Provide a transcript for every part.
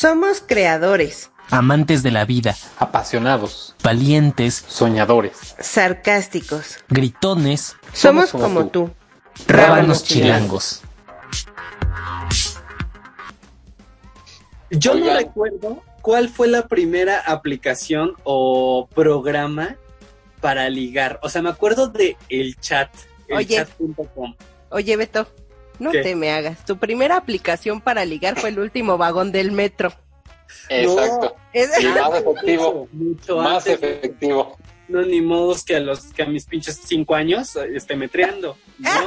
Somos creadores, amantes de la vida, apasionados, valientes, soñadores, sarcásticos. gritones, Somos como tú. rábanos chilangos. Yo no recuerdo cuál fue la primera aplicación o programa para ligar. O sea, me acuerdo de el chat, el Oye. chat.com. Oye, Beto, no ¿Qué? te me hagas. Tu primera aplicación para ligar fue el último vagón del metro. Exacto. Es- Y más efectivo. Mucho Más antes. efectivo. No, ni modos que a los que a mis pinches cinco años esté metreando. ¿no?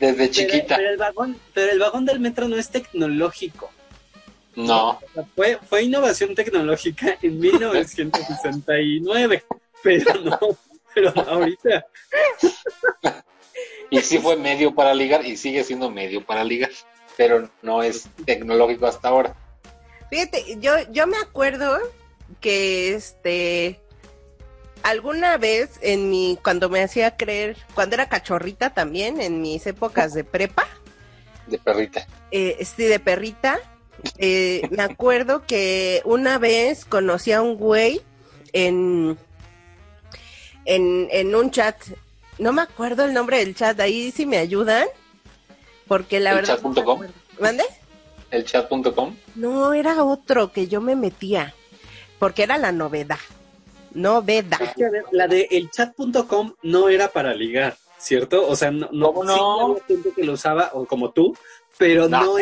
Desde Pero, chiquita. pero el vagón, pero el vagón del metro no es tecnológico. No. Fue, fue innovación tecnológica en 1969, pero no, pero ahorita. Y sí fue medio para ligar y sigue siendo medio para ligar. Pero no es tecnológico hasta ahora. Fíjate, yo, yo me acuerdo que este alguna vez en mi cuando me hacía creer, cuando era cachorrita también, en mis épocas de prepa, De perrita. eh, sí, de perrita, eh, me acuerdo que una vez conocí a un güey en, en, en un chat, no me acuerdo el nombre del chat, ahí si me ayudan, porque la ¿El verdad... no chat.com? acuerdo. ¿Mande? El chat.com. No, era otro que yo me metía, porque era la novedad. Novedad. La de el chat.com no era para ligar, ¿cierto? O sea, no, no, ¿Cómo sí no? había gente que lo usaba, o como tú, pero no, No.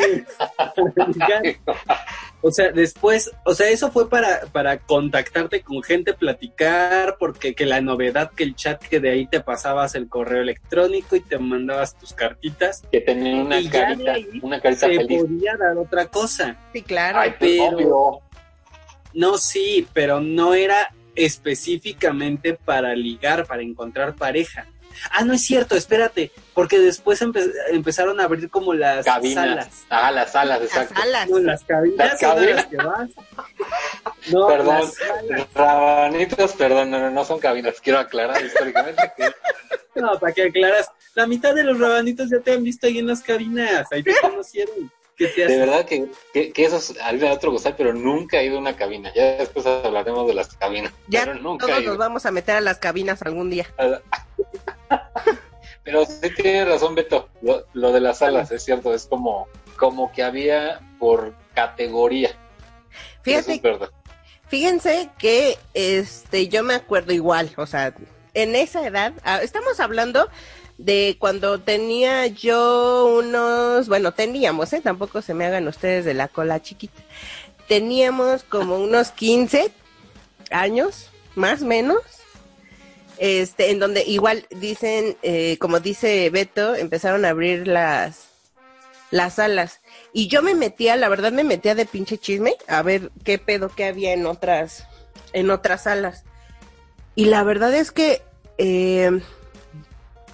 O sea, después, o sea, eso fue para, para contactarte con gente, platicar, porque que la novedad que el chat que de ahí te pasabas el correo electrónico y te mandabas tus cartitas, Que tenía una carita. Una carita se feliz. podía dar otra cosa. Sí, claro. Ay, pues, pero- obvio. No, sí, pero no era específicamente para ligar, para encontrar pareja. Ah, no es cierto, espérate, porque después empe- empezaron a abrir como las Cabinas. salas. Ah, las salas, Las exacto. alas. No, las cabinas Las cabinas. las que vas. No, Perdón, las salas. rabanitos, perdón, no, no, no son cabinas. Quiero aclarar históricamente que No, para que aclaras. La mitad de los rabanitos ya te han visto ahí en las cabinas, ahí te conocieron. ¿Qué te de verdad que, que, que eso es harina de otro gozar, pero nunca he ido a una cabina. Ya después hablaremos de las cabinas. Ya pero nunca todos nos vamos a meter a las cabinas algún día. Pero sí tienes razón, Beto. Lo, lo de las salas, es cierto, es como, como que había por categoría. Eso Fíjate, es verdad. fíjense que este yo me acuerdo igual, o sea, en esa edad, ah, estamos hablando de cuando tenía yo unos, bueno, teníamos, ¿eh? tampoco se me hagan ustedes de la cola chiquita. Teníamos como unos 15 años, más o menos. Este, en donde igual dicen, eh, como dice Beto, empezaron a abrir las, las salas. Y yo me metía, la verdad me metía de pinche chisme a ver qué pedo que había en otras, en otras salas. Y la verdad es que eh,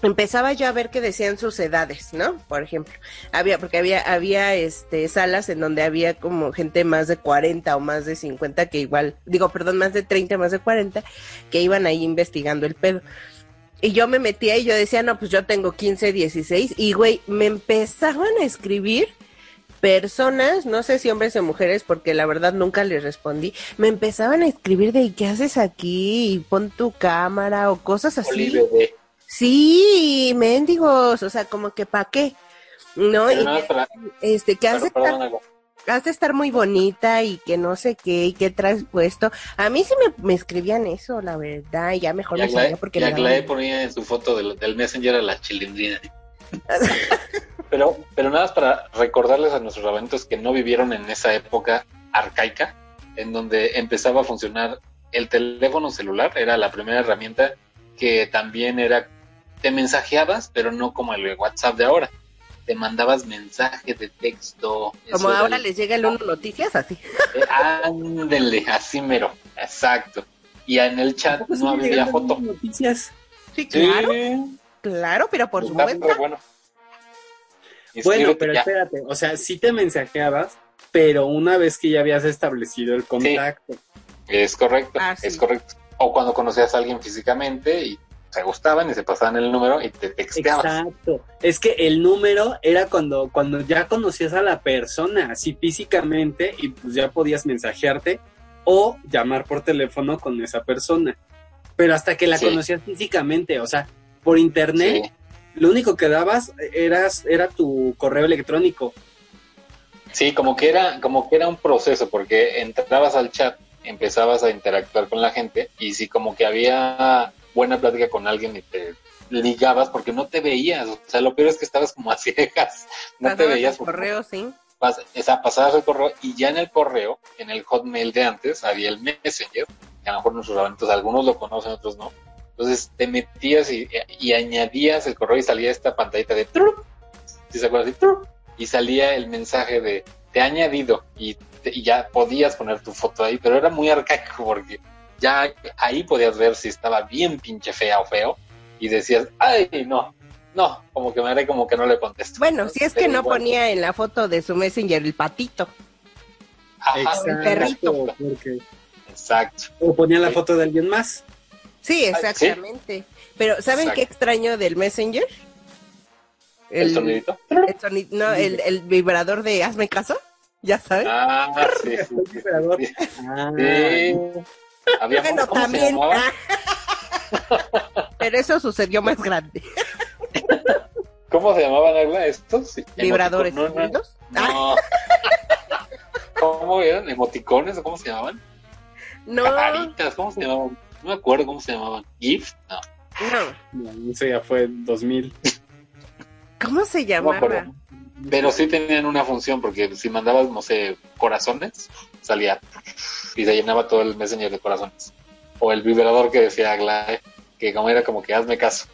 empezaba yo a ver que decían sus edades, ¿no? Por ejemplo, había, porque había, había este salas en donde había como gente más de 40 o más de 50 que igual, digo, perdón, más de 30, más de 40, que iban ahí investigando el pedo. Y yo me metía y yo decía, no, pues yo tengo 15, 16, y güey, me empezaban a escribir personas, no sé si hombres o mujeres, porque la verdad nunca les respondí, me empezaban a escribir de ¿qué haces aquí? Y pon tu cámara o cosas así. Oli, bebé. Sí, mendigos, o sea, como que pa' qué, ¿no? Y para- este, que algo. has de estar muy bonita y que no sé qué, y qué traes puesto. A mí sí me, me escribían eso, la verdad, y ya mejor me Aglaé, porque y me Aglaé daban- ponía en su foto del, del Messenger a la chilindrina. pero, pero nada más para recordarles a nuestros rabanitos que no vivieron en esa época arcaica, en donde empezaba a funcionar el teléfono celular, era la primera herramienta que también era, te mensajeabas, pero no como el WhatsApp de ahora. Te mandabas mensajes de texto. Como ahora el- les llega el uno noticias, así. Eh, Ándele, así mero, exacto. Y en el chat no había foto. noticias. Sí, claro, Sí, claro, pero por supuesto. bueno. Pero ya. espérate, o sea, sí te mensajeabas, pero una vez que ya habías establecido el contacto. Es correcto, Ah, sí. es correcto. O cuando conocías a alguien físicamente y se gustaban y se pasaban el número y te texteabas. Exacto. Es que el número era cuando, cuando ya conocías a la persona, así físicamente, y pues ya podías mensajearte o llamar por teléfono con esa persona. Pero hasta que la Sí. conocías físicamente, o sea, por internet, Sí. lo único que dabas eras, era tu correo electrónico. Sí, como que era, como que era un proceso, porque entrabas al chat, empezabas a interactuar con la gente, y si como que había buena plática con alguien y te ligabas porque no te veías, o sea, lo peor es que estabas como a ciegas, no te veías porque correo, sí. pas- o sea, pasabas el correo y ya en el correo, en el hotmail de antes, había el messenger, que a lo mejor nuestros eventos, algunos lo conocen, otros no. Entonces te metías y, y añadías el correo y salía esta pantallita de trup, si se acuerdan, y salía el mensaje de te ha añadido y, te- y ya podías poner tu foto ahí, pero era muy arcaico porque ya ahí podías ver si estaba bien pinche fea o feo y decías, ay, no, no, como que me haré como que no le contesto. Bueno, si es que Pero no igual, ponía en la foto de su messenger el patito. ajá, el perrito. porque- Exacto. o ponía la Sí. foto de alguien más. Sí, exactamente. Pero ¿saben Exacto. qué extraño del messenger? El, sonidito. el soni- no, el, el vibrador de hazme caso, ya sabes. Ah, sí, sí, sí, sí, vibrador. sí. Ah, Sí. Había bueno, ¿cómo se también. llamaba? Pero eso sucedió más grande. ¿Cómo se llamaban Agla estos? Vibradores. No, no. Ah, no. ¿Cómo eran? ¿Emoticones o cómo se llamaban? no, Caritas, ¿cómo se llamaban? No me acuerdo cómo se llamaban. ¿Gift? No, no. no, eso ya fue en 2000. ¿Cómo se no me llamaba? acuerdo. Pero sí tenían una función, porque si mandabas, no sé, corazones, salía y se llenaba todo el messenger de corazones. O el vibrador que decía Agla, que como era como que hazme caso.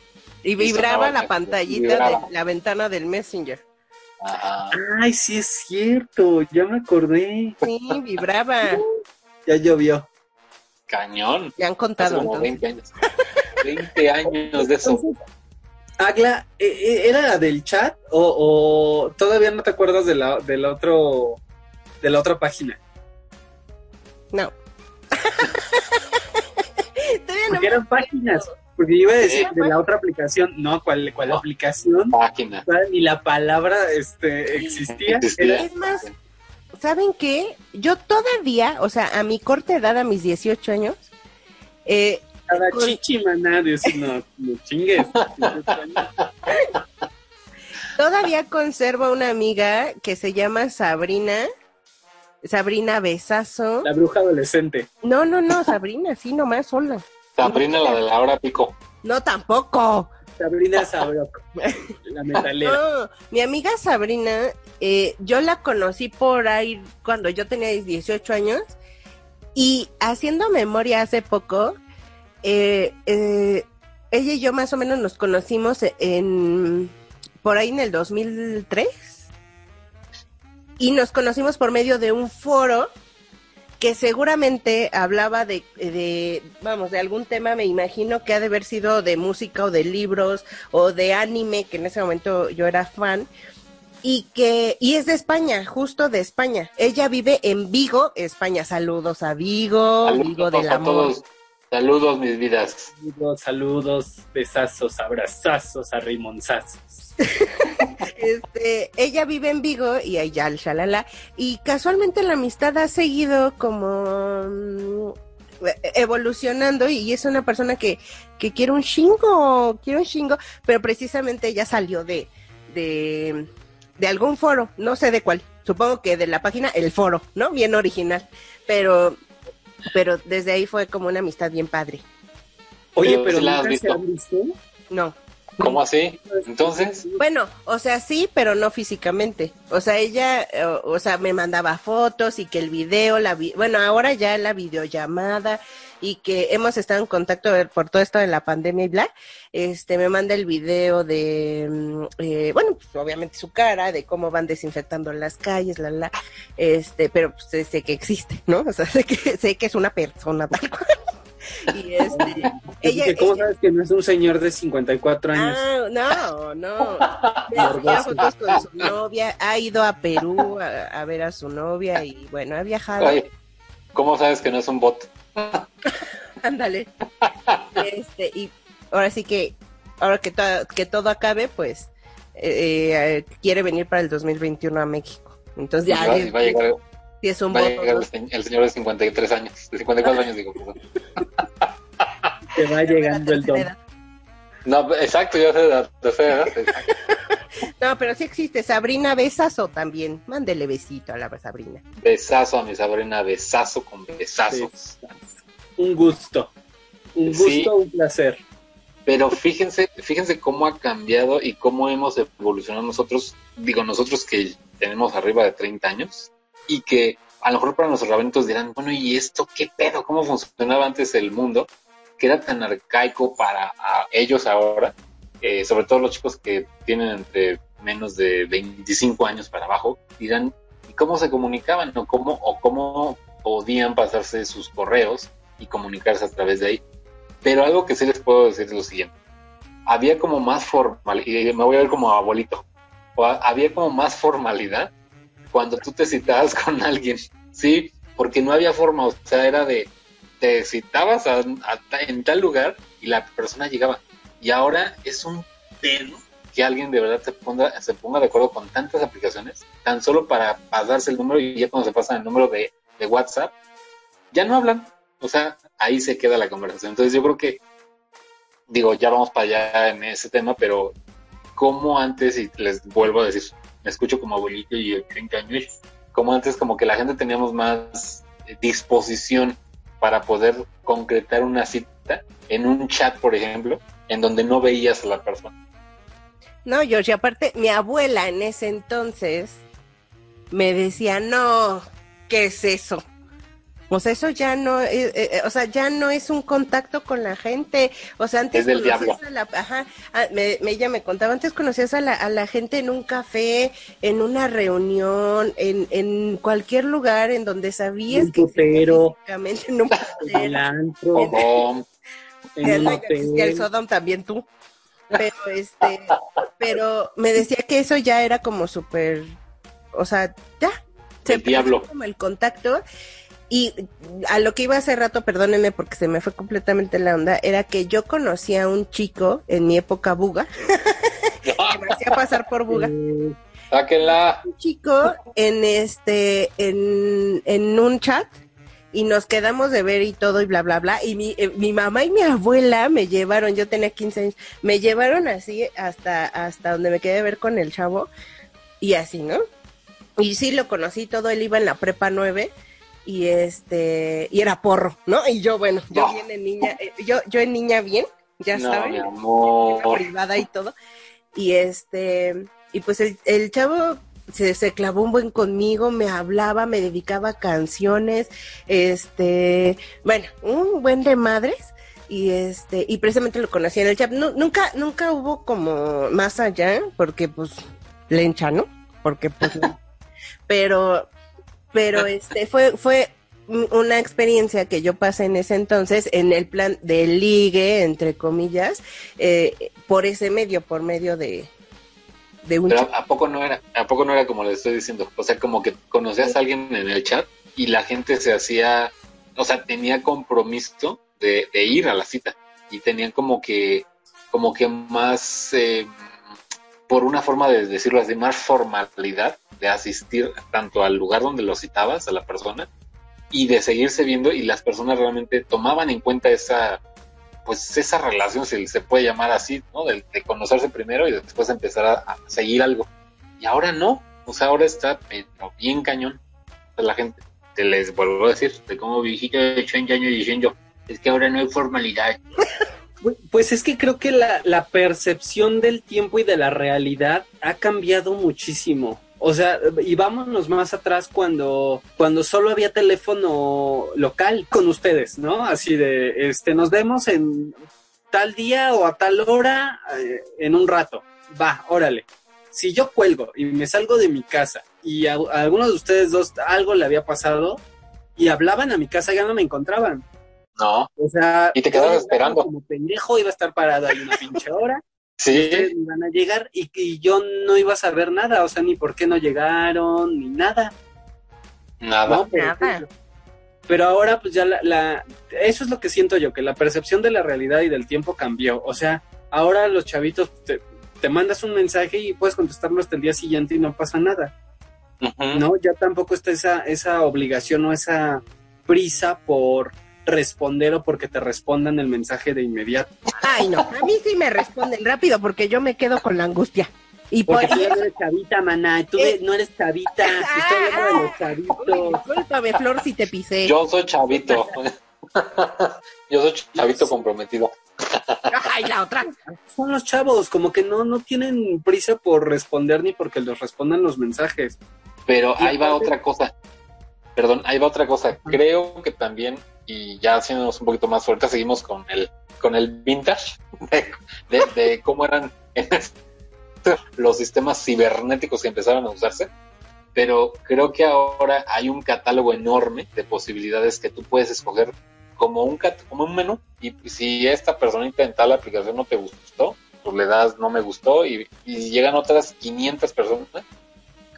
y vibraba la pantallita vibraba. de la ventana del messenger. Ajá. Ay, sí es cierto, ya me acordé. Sí, vibraba. Ya llovió. Cañón. Ya han Hace contado. como entonces. 20 años. 20 años de eso. Agla, ¿e- e- ¿era la del chat o, o todavía no te acuerdas de la, del otro, de la otra página? No. Todavía no Porque eran páginas. Porque iba a decir de la otra aplicación, no, ¿cuál, cuál aplicación? Máquina. Ni la palabra este, existía. Es más, ¿saben qué? Yo todavía, o sea, a mi corta edad, a mis 18 años, eh, Cada Con- chichi maná, Dios, no, no chingues. todavía conservo una amiga que se llama Sabrina, Sabrina Besazo. La bruja adolescente. No, no, no, Sabrina, sí, nomás sola. Sabrina, la de la hora pico. No, tampoco. Sabrina Sabroc, la metalera. No, mi amiga Sabrina, eh, yo la conocí por ahí cuando yo tenía 18 años y haciendo memoria hace poco, eh, eh, ella y yo más o menos nos conocimos en por ahí en el 2003 y nos conocimos por medio de un foro que seguramente hablaba de, de, vamos, de algún tema, me imagino que ha de haber sido de música o de libros o de anime, que en ese momento yo era fan, y que, y es de España, justo de España. Ella vive en Vigo, España. Saludos a Vigo, Vigo Saludos del a amor. todos. Saludos, mis vidas. Saludos, saludos, besazos, abrazazos, arrimonzazos. Este, ella vive en Vigo y allá al shalala. Y casualmente la amistad ha seguido como mm, evolucionando y es una persona que, que quiere un chingo, quiere un chingo, pero precisamente ella salió de, de, de algún foro, no sé de cuál, supongo que de la página El Foro, ¿no? Bien original, pero, pero desde ahí fue como una amistad bien padre. Oye, Pero la has visto. No. ¿Cómo así? Entonces, Bueno, o sea, sí, pero no físicamente. O sea, ella, eh, o, sea, me mandaba fotos y que el video, la bueno, ahora ya la videollamada y que hemos estado en contacto por todo esto de la pandemia y bla, este, me manda el video de, mm, eh, bueno, pues, obviamente su cara, de cómo van desinfectando las calles, la, la, este, pero pues, sé que existe, ¿no? O sea, sé que, sé que es una persona tal cual. Y este, ella, Porque ¿Cómo ella- sabes que no es un señor de 54 años? Ah, no, no. Enseñaba fotos con su novia, ha ido a Perú a, a ver a su novia y bueno, ha viajado. ay, ¿cómo sabes que no es un bot? Ándale. Este, y ahora sí que, ahora que, to- que todo acabe, pues eh, eh, quiere venir para el 2021 a México. Entonces Y ya y va a llegar, sí es un va a voto, llegar el, se- el señor de 53 años, de 54 años, digo. perdón. Te va llegando el don. No, exacto, yo sé de la tercera. No, pero sí existe. Sabrina Besazo también. Mándele besito a la Sabrina. Besazo a mi Sabrina, besazo con besazo. Un gusto. Un gusto, Sí. un placer. Pero fíjense, fíjense cómo ha cambiado y cómo hemos evolucionado nosotros, digo nosotros que tenemos arriba de 30 años y que a lo mejor para nuestros rabentos dirán, bueno, ¿y esto qué pedo? ¿Cómo funcionaba antes el mundo? Que era tan arcaico para ellos ahora, eh, sobre todo los chicos que tienen entre menos de 25 años para abajo, dirán, ¿y cómo se comunicaban o cómo, o cómo podían pasarse sus correos y comunicarse a través de ahí? Pero algo que sí les puedo decir es lo siguiente. Había como más formal, y me voy a ver como abuelito, había como más formalidad cuando tú te citabas con alguien, ¿sí? Porque no había forma, o sea, era de, te citabas en tal lugar y la persona llegaba. Y ahora es un pedo que alguien de verdad se ponga, se ponga de acuerdo con tantas aplicaciones, tan solo para pasarse el número y ya cuando se pasan el número de, de WhatsApp, ya no hablan. O sea, ahí se queda la conversación. Entonces yo creo que, digo, ya vamos para allá en ese tema, pero como antes, y les vuelvo a decir, me escucho como abuelito y de 30 años, como antes como que la gente teníamos más disposición para poder concretar una cita en un chat, por ejemplo, en donde no veías a la persona. No, George, aparte, mi abuela en ese entonces me decía, no, ¿qué es eso? O sea, eso ya no, eh, eh, o sea, ya no es un contacto con la gente. O sea, antes Es del conocías diablo. a la, ajá, ah, me, me- ella me contaba, antes conocías a la, a la gente en un café, en una reunión, en, en cualquier lugar en donde sabías Un que putero. físicamente en un En el putero, antro, Ojo, en un existía el hotel. Sodom también tú. Pero este, pero me decía que eso ya era como súper, o sea, ya. Se El diablo. perdió como el contacto. Y a lo que iba hace rato, perdónenme porque se me fue completamente la onda, era que yo conocí a un chico en mi época buga, que me hacía pasar por buga. Eh, sáquenla. un chico en este en, en un chat y nos quedamos de ver y todo y bla bla bla y mi, eh, mi mamá y mi abuela me llevaron yo tenía 15 años me llevaron así hasta hasta donde me quedé a ver con el chavo y así no y sí lo conocí todo él iba en la prepa 9 y este y era porro no y yo bueno yo bien en niña eh, yo yo en niña bien ya No, saben mi amor. privada y todo. Y este, y pues el, el chavo se, se clavó un buen conmigo, me hablaba, me dedicaba canciones, este, bueno, un buen de madres. Y este, y precisamente lo conocí en el chat. Nu- nunca, nunca hubo como más allá, porque pues lencha, ¿no? Porque pues pero, pero este fue, fue una experiencia que yo pasé en ese entonces en el plan de ligue, entre comillas, eh, por ese medio, por medio de, de un Pero. ¿a poco no era? ¿A poco no era como les estoy diciendo? O sea, como que conocías a alguien en el chat y la gente se hacía, o sea, tenía compromiso de, de ir a la cita y tenían como que, como que más, eh, por una forma de decirlo así, más formalidad de asistir tanto al lugar donde lo citabas, a la persona, y de seguirse viendo y las personas realmente tomaban en cuenta esa, pues esa relación, si se puede llamar así, ¿no? De, de conocerse primero y después empezar a, a seguir algo. Y ahora no, o sea, ahora está pero bien cañón. La gente, te les vuelvo a decir, de como viejito de 80 años diciendo, es que ahora no hay formalidad. Pues es que creo que la, percepción del tiempo y de la realidad ha cambiado muchísimo. O sea, y vámonos más atrás cuando, cuando solo había teléfono local con ustedes, ¿no? Así de, este, nos vemos en tal día o a tal hora eh, en un rato. Va, órale. Si yo cuelgo y me salgo de mi casa y a, a alguno de ustedes dos algo le había pasado y hablaban a mi casa, ya no me encontraban. No, O sea, Y te quedabas esperando. Como pendejo iba a estar parado ahí una pinche hora. Sí, iban a llegar y, y yo no iba a saber nada, o sea, ni por qué no llegaron, ni nada. nada. ¿no? Por Nada. ejemplo. pero ahora pues ya la, la, eso es lo que siento yo, que la percepción de la realidad y del tiempo cambió. O sea, ahora los chavitos te, te mandas un mensaje y puedes contestarlo hasta el día siguiente y no pasa nada. No, ya tampoco está esa, esa obligación o esa prisa por responder o porque te respondan el mensaje de inmediato. Ay, no, a mí sí me responden rápido porque yo me quedo con la angustia. Y por Porque tú ya no eres chavita, maná, tú Eh. no eres chavita, estoy hablando de los chavitos. Discúlpame, Flor, si te pisé. Yo soy chavito. Yo soy chavito comprometido. Ay, la otra. Son los chavos, como que no, no tienen prisa por responder ni porque les respondan los mensajes. Pero Y ahí va otra cosa. Perdón, ahí va otra cosa. Creo que también, y ya haciéndonos un poquito más fuertes, seguimos con el, con el vintage de, cómo eran este- los sistemas cibernéticos que empezaron a usarse. Pero creo que ahora hay un catálogo enorme de posibilidades que tú puedes escoger como un, como un menú. Y si esta personita en tal aplicación no te gustó, pues le das no me gustó y, y llegan otras 500 personas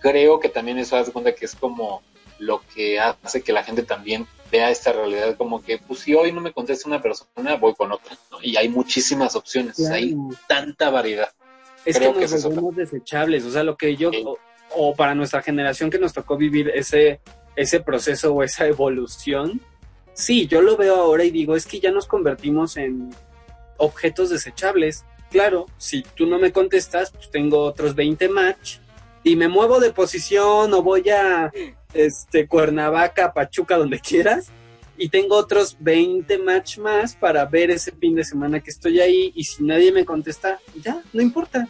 creo que también eso hace cuenta que es como lo que hace que la gente también vea esta realidad como que, pues si hoy no me contesta una persona, voy con otra, ¿no? Y hay muchísimas opciones, hay tanta variedad. Es Creo que nos volvemos desechables, o sea, lo que yo, Sí. o, o para nuestra generación que nos tocó vivir ese, ese proceso o esa evolución, sí, yo lo veo ahora y digo, es que ya nos convertimos en objetos desechables. Claro, si tú no me contestas, pues tengo otros 20 match y me muevo de posición o voy a este Cuernavaca, Pachuca, donde quieras. Y tengo otros 20 match más para ver ese fin de semana que estoy ahí. Y si nadie me contesta, ya, no importa.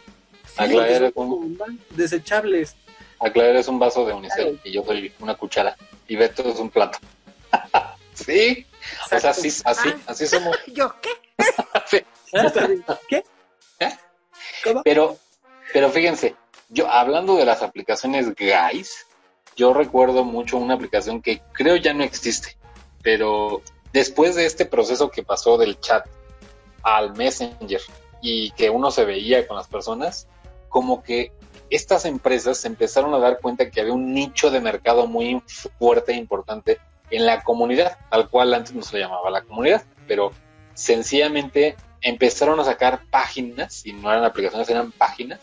Aclarar son un, desechables. aclarar es un vaso de unicel Claro. y yo soy una cuchara y Beto es un plato. sí, o sea, así, así, Ah. así somos. ¿Yo qué? ¿Qué? ¿Eh? ¿Cómo? Pero, pero fíjense, yo hablando de las aplicaciones guys, yo recuerdo mucho una aplicación que creo ya no existe, pero después de este proceso que pasó del chat al Messenger y que uno se veía con las personas, como que estas empresas se empezaron a dar cuenta que había un nicho de mercado muy fuerte e importante en la comunidad, tal cual antes no se llamaba la comunidad, pero sencillamente empezaron a sacar páginas, y no eran aplicaciones, eran páginas,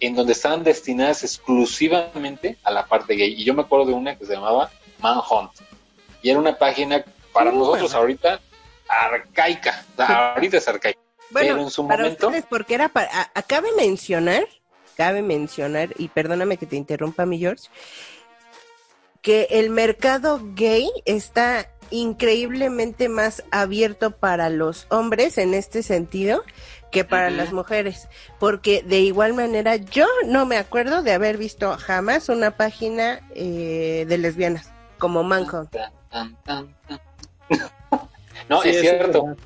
en donde estaban destinadas exclusivamente a la parte gay. Y yo me acuerdo de una que se llamaba Manhunt. Y era una página para Uh, nosotros bueno. ahorita arcaica. O sea, ahorita es arcaica. Bueno, Pero en su para momento- ustedes, porque era para... a- a- cabe mencionar, cabe mencionar, y perdóname que te interrumpa, mi George, que el mercado gay está increíblemente más abierto para los hombres en este sentido que para las mujeres, porque de igual manera yo no me acuerdo de haber visto jamás una página eh, de lesbianas como Manhunt. Tan, tan, tan, tan. no, Sí, es cierto. verdad.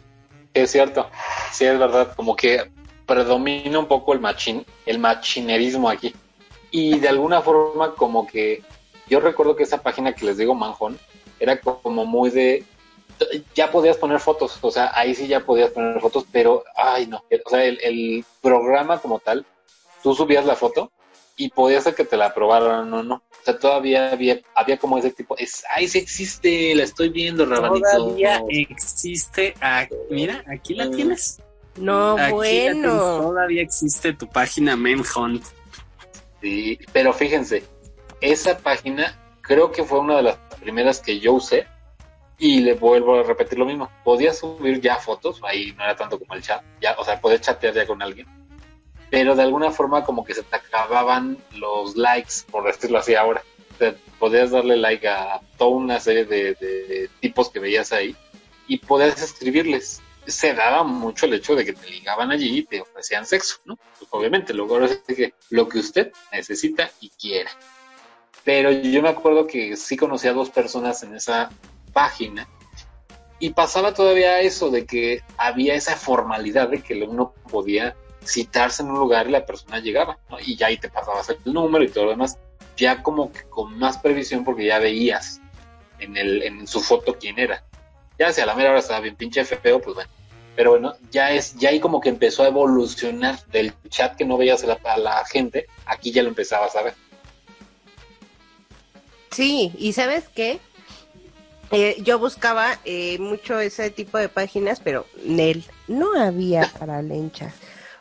Es cierto, sí es verdad, como que predomina un poco el machin, el machinerismo aquí. Y de alguna forma como que yo recuerdo que esa página que les digo Manjón era como muy de ya podías poner fotos, o sea, ahí sí ya podías poner fotos, pero ay no, o sea, el, el programa como tal, tú subías la foto y podía ser que te la aprobaran o no. O sea, todavía había, había como ese tipo, es, ay, sí existe, la estoy viendo, Rabanito. Todavía existe. ah, mira, aquí la Mm. tienes. No, Aquí la tienes, bueno. Todavía existe tu página Manhunt. Sí, pero fíjense, esa página creo que fue una de las primeras que yo usé y le vuelvo a repetir lo mismo. Podías subir ya fotos, ahí no era tanto como el chat, ya, o sea, podías chatear ya con alguien, pero de alguna forma como que se te acababan los likes, por decirlo así ahora. O sea, podías darle like a toda una serie de, de tipos que veías ahí y podías escribirles. Se daba mucho el hecho de que te ligaban allí y te ofrecían sexo, ¿no? Pues obviamente, luego ahora sí que lo que usted necesita y quiera. Pero yo me acuerdo que sí conocí a dos personas en esa página y pasaba todavía eso de que había esa formalidad de que uno podía citarse en un lugar y la persona llegaba. Y ya ahí te pasabas el número y todo lo demás, ya como que con más previsión porque ya veías en, el, en su foto quién era. Ya si la mera hora estaba bien pinche feo, pues bueno. Pero bueno, ya es, ya ahí como que empezó a evolucionar del chat que no veías a la, a la gente, aquí ya lo empezabas a ver. Sí, y ¿sabes qué? Eh, yo buscaba eh, mucho ese tipo de páginas, pero Nel, no había para lenchas.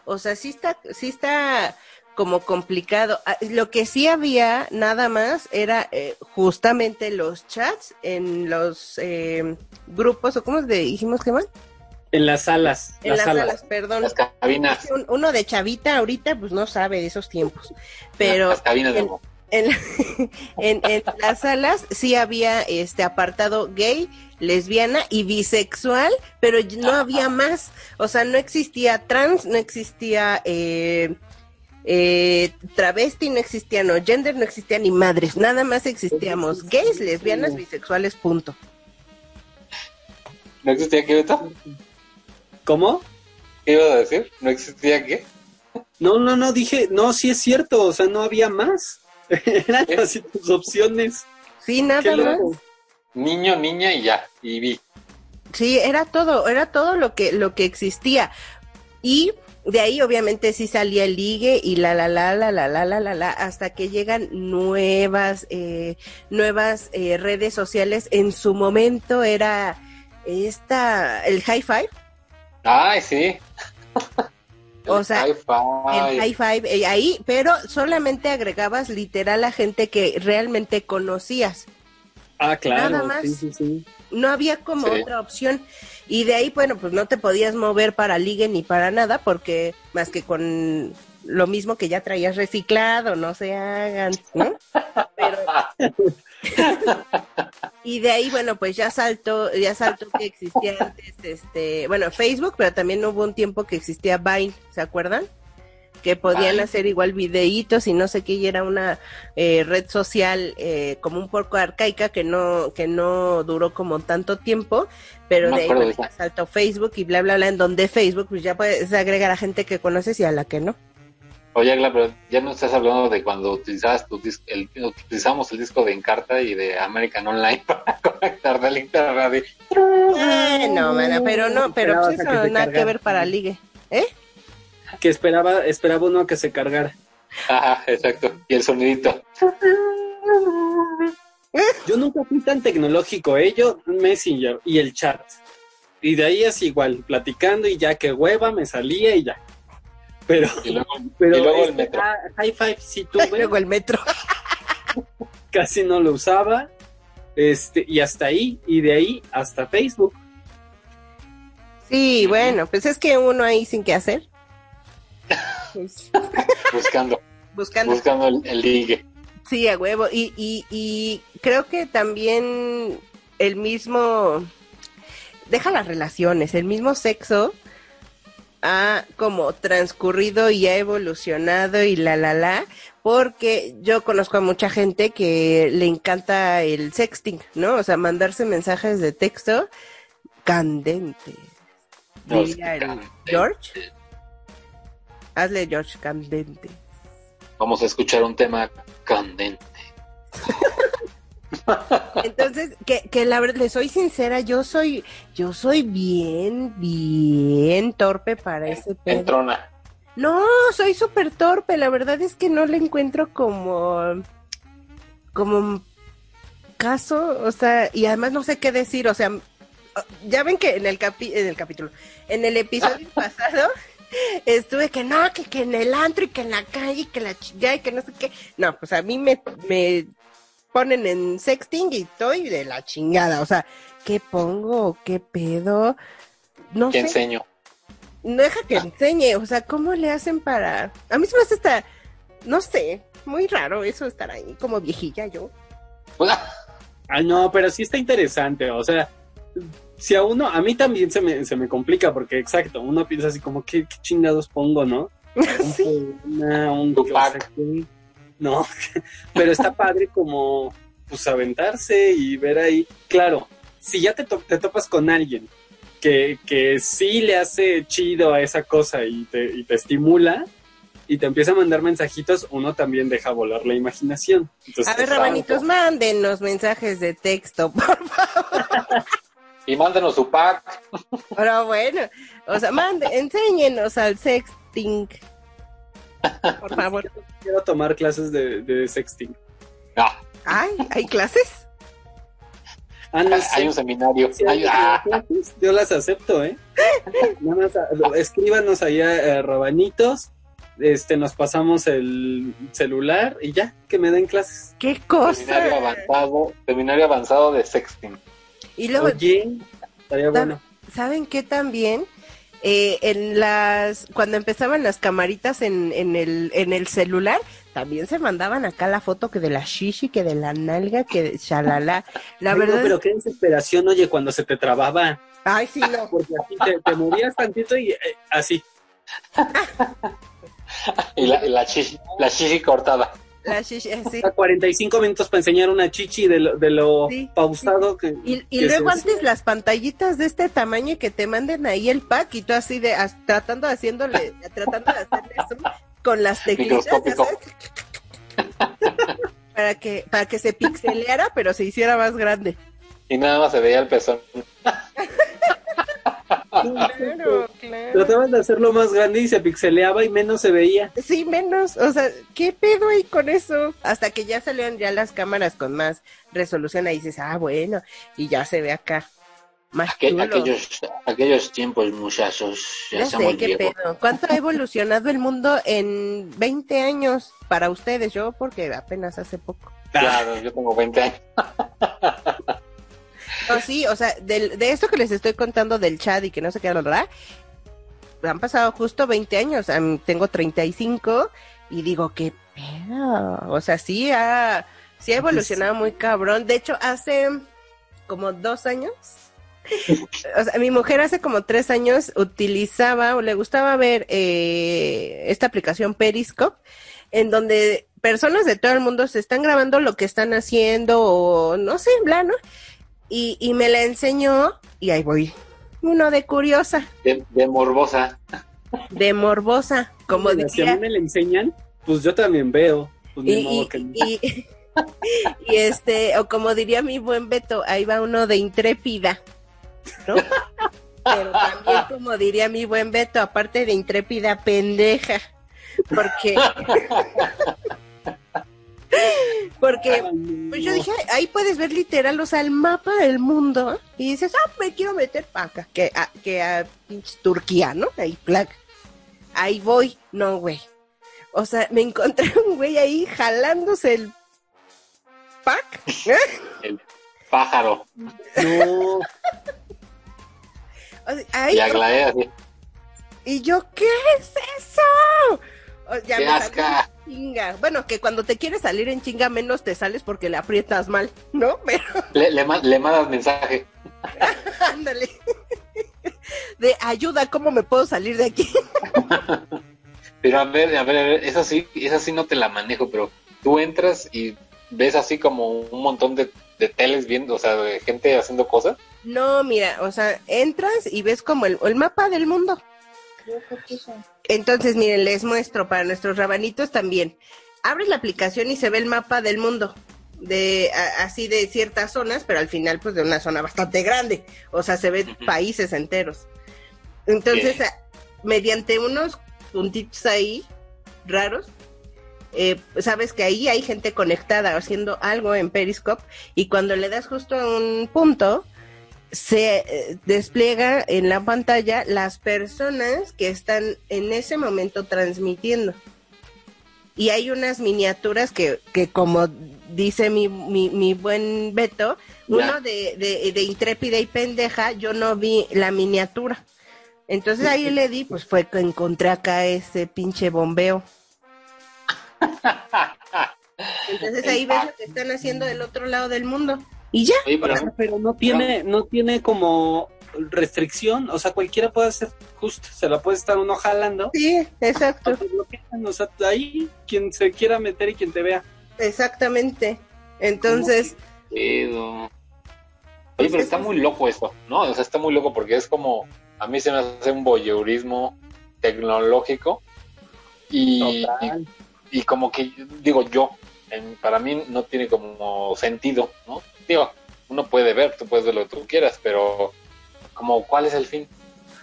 O sea, sí está, sí está como complicado. Ah, Lo que sí había nada más era eh, justamente los chats en los eh, grupos, o cómo le dijimos que van? En las salas. En las, salas. salas, perdón. Las cabinas. Un- uno de chavita ahorita pues no sabe de esos tiempos, pero Las cabinas de en, en, en- en las salas sí había este apartado gay, lesbiana y bisexual, pero no había más, o sea, no existía trans, no existía eh, eh, travesti, no existía no gender, no existía ni madres, nada más existíamos gays, lesbianas, bisexuales, punto. ¿No existía qué, Beto? ¿Cómo? ¿Qué ibas a decir? ¿No existía qué? No, no, no, dije, no, sí es cierto, o sea, no había más. Eran así tus opciones. Sí, nada más. loco. Niño, niña y ya. Y vi. Sí, era todo, era todo lo que, lo que existía. Y de ahí obviamente sí salía el ligue y la la la la la la la la la hasta que llegan nuevas eh, nuevas eh, redes sociales. En su momento era esta el high five, Ay, sí. o sea, High five. el high five eh, ahí, pero solamente agregabas literal a gente que realmente conocías. Ah, claro. Nada más. Sí, sí, sí. no había como otra opción. Y de ahí, bueno, pues no te podías mover para ligue ni para nada, porque más que con lo mismo que ya traías reciclado, no se hagan, ¿no? Pero, y de ahí, bueno, pues ya saltó, ya saltó que existía antes, este, bueno, Facebook, pero también hubo un tiempo que existía Vine, ¿se acuerdan? Que podían hacer igual videitos y no sé qué, y era una eh, red social eh, como un poco arcaica que no, que no duró como tanto tiempo, pero de ahí bueno, ya saltó Facebook y bla, bla, bla, en donde Facebook pues ya puedes agregar a gente que conoces y a la que no. Oye, Agla, pero ya no estás hablando de cuando utilizabas tu disco, el, utilizamos el disco de Encarta y de American Online para conectar del internet. Eh, no, mana, pero no, pero pues que eso nada que ver para ligue. ¿Eh? Que esperaba, esperaba uno que se cargara. Ajá, exacto. Y el sonidito. Yo nunca fui tan tecnológico, ¿eh? Yo, Messenger y el chat. Y de ahí es igual, platicando y ya que hueva me salía y ya. Pero, Y luego, pero y luego el este, metro. ah, High Five sí tuve, Luego el metro. casi no lo usaba. Este, y hasta ahí, y de ahí hasta Facebook. Sí, bueno, pues es que uno ahí sin qué hacer. Pues, Buscando, buscando. buscando el, el ligue. Sí, a huevo. Y, y, y creo que también el mismo, deja las relaciones, el mismo sexo ha como transcurrido y ha evolucionado y la la la, porque yo conozco a mucha gente que le encanta el sexting, ¿no? O sea, mandarse mensajes de texto candentes. No, Diría el candente. George. Hazle George candente. Vamos a escuchar un tema candente. Entonces, que, que la verdad, le soy sincera, yo soy, yo soy bien, bien torpe para ese pedo. Entrona. No, soy súper torpe, la verdad es que no le encuentro como, como caso, o sea, y además no sé qué decir, o sea, ya ven que en el capi, en el capítulo, en el episodio pasado, estuve que no, que, que en el antro y que en la calle, que la chingada y que no sé qué. No, pues a mí me, me ponen en sexting y estoy de la chingada. O sea, ¿qué pongo? ¿Qué pedo? No Que sé. enseño. No deja que enseñe. O sea, ¿cómo le hacen para.? A mí se me hace hasta. No sé. Muy raro eso estar ahí como viejilla yo. Ah, no, pero sí está interesante, o sea, si a uno, a mí también se me, se me complica, porque exacto, uno piensa así como, ¿qué, qué chingados pongo, no? Sí. un Tupac. o sea, ¿qué? No, pero está padre como, pues, aventarse y ver ahí, claro, si ya te, to- te topas con alguien que, que sí le hace chido a esa cosa y te, y te estimula, y te empieza a mandar mensajitos, uno también deja volar la imaginación. Entonces, A ver, rabanitos, mándenos mensajes de texto, por favor. Y mándenos su pack. Pero bueno, o sea, mande, enséñenos al sexting. Por favor. quiero tomar clases de, de sexting. Ah, Ay, ¿hay clases? Ah, no Hay un seminario. Sí, Hay- hay ah, clases, Yo las acepto, ¿eh? Nada más, escríbanos allá, eh, Robanitos. Este, nos pasamos el celular y ya, que me den clases. ¡Qué seminario cosa! avanzado, seminario avanzado de sexting. Y luego, Oye, estaría bueno. ¿saben qué también? Eh, en las cuando empezaban las camaritas en, en el en el celular también se mandaban acá la foto que de la shishi que de la nalga que de shalala la Ay, no, verdad pero qué desesperación, oye, cuando se te trababa. ay sí no Porque así te, te movías tantito y eh, así. Y la, la, chichi, la chichi cortada. La shishi así A 45 minutos para enseñar una chichi de lo, de lo Sí, pausado que. y, y que luego antes las pantallitas de este tamaño que te manden ahí el pack y tú así de as- tratando de haciéndole tratando de hacerle zoom con las teclitas para que para que se pixeleara pero se hiciera más grande. Y nada más se veía el pezón. claro claro Trataban de hacerlo más grande y se pixeleaba y menos se veía. Sí, menos, o sea, ¿qué pedo hay con eso? Hasta que ya salieron ya las cámaras con más resolución, ahí dices, ah, bueno, y ya se ve acá más Aqu- aquellos, aquellos tiempos, muchachos, ya, somos sé, qué viejos. pedo. ¿Cuánto ha evolucionado el mundo en 20 años para ustedes? Yo, porque apenas hace poco. Claro, yo tengo 20 años. No, sí, o sea, del- de esto que les estoy contando del chat y que no sé qué, ¿verdad? Han pasado justo 20 años, tengo 35 y digo, qué pedo. O sea, sí ha, sí ha evolucionado muy cabrón. De hecho, hace como dos años, o sea, mi mujer hace como tres años utilizaba o le gustaba ver eh, esta aplicación Periscope, en donde personas de todo el mundo se están grabando lo que están haciendo o no sé, bla, ¿no? Y, y me la enseñó y ahí voy. Uno de curiosa, De, de morbosa. de morbosa, como Mira, Si a mí me le enseñan, pues yo también veo. Pues Y, que y este, o como diría mi buen Beto, ahí va uno de intrépida, ¿no? Pero también como diría mi buen Beto, aparte de intrépida, pendeja. Porque, porque Pues yo dije, ahí puedes ver literal, o sea, el mapa del mundo y dices, ah, me quiero meter para acá, que a, que a pinche Turquía, ¿no? Ahí, plac. Ahí voy, no, güey. O sea, me encontré un güey ahí jalándose el pack. El pájaro. No, O sea, ahí, Y Aglaé así. y yo, ¿qué es eso? O- ya ¡Qué me asca! en chinga. Bueno, que cuando te quieres salir en chinga menos te sales porque le aprietas mal, ¿no? Pero Le, le, ma- le mandas mensaje. ándale. De ayuda, ¿cómo me puedo salir de aquí? Pero a ver, a ver, a ver, esa sí, esa sí no te la manejo, pero tú entras y ves así como un montón de, de teles viendo, o sea, de gente haciendo cosas. No, mira, o sea, entras y ves como el, el mapa del mundo. Entonces, miren, les muestro para nuestros rabanitos también. Abres la aplicación y se ve el mapa del mundo. De a- así de ciertas zonas, pero al final, pues de una zona bastante grande. O sea, se ven países enteros. Entonces, a- mediante unos puntitos ahí raros, eh, sabes que ahí hay gente conectada haciendo algo en Periscope y cuando le das justo a un punto, se eh, despliega en la pantalla las personas que están en ese momento transmitiendo. Y hay unas miniaturas que, que como dice mi, mi, mi buen Beto, uno de, de, de intrépida y pendeja, yo no vi la miniatura. Entonces ahí le di, pues fue que encontré acá ese pinche bombeo. Entonces ahí ves lo que están haciendo del otro lado del mundo. Y ya. Oye, pero, pero no tiene, no tiene como restricción, o sea, cualquiera puede hacer justo, se la puede estar uno jalando. Sí, exacto. no te bloquean, O sea, ahí quien se quiera meter y quien te vea. Exactamente. Entonces. Oye, pero está muy loco esto, ¿no? O sea, está muy loco porque es como, a mí se me hace un voyeurismo tecnológico y, Total. y, y como que, digo yo, en- para mí no tiene como sentido, ¿no? Digo, uno puede ver, tú puedes ver lo que tú quieras, pero como, ¿cuál es el fin?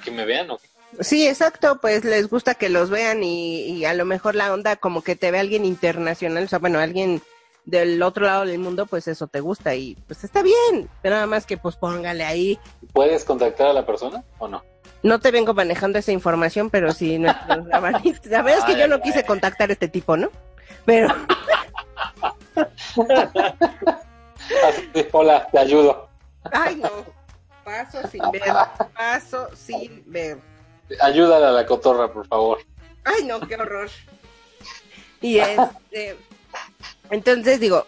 ¿Que me vean o qué? sí, exacto, pues les gusta que los vean y, y a lo mejor la onda como que te ve alguien internacional, o sea, bueno, alguien del otro lado del mundo, pues eso te gusta y pues está bien, pero nada más que pues póngale ahí. ¿Puedes contactar a la persona o no? No te vengo manejando esa información, pero sí, rabanitos- la verdad es que yo no quise contactar a este tipo, ¿no? Pero, Así, hola, te ayudo. ay no, paso sin ver, paso sin ver. Ayúdale a la cotorra, por favor. Ay, no, qué horror. Y este, entonces digo,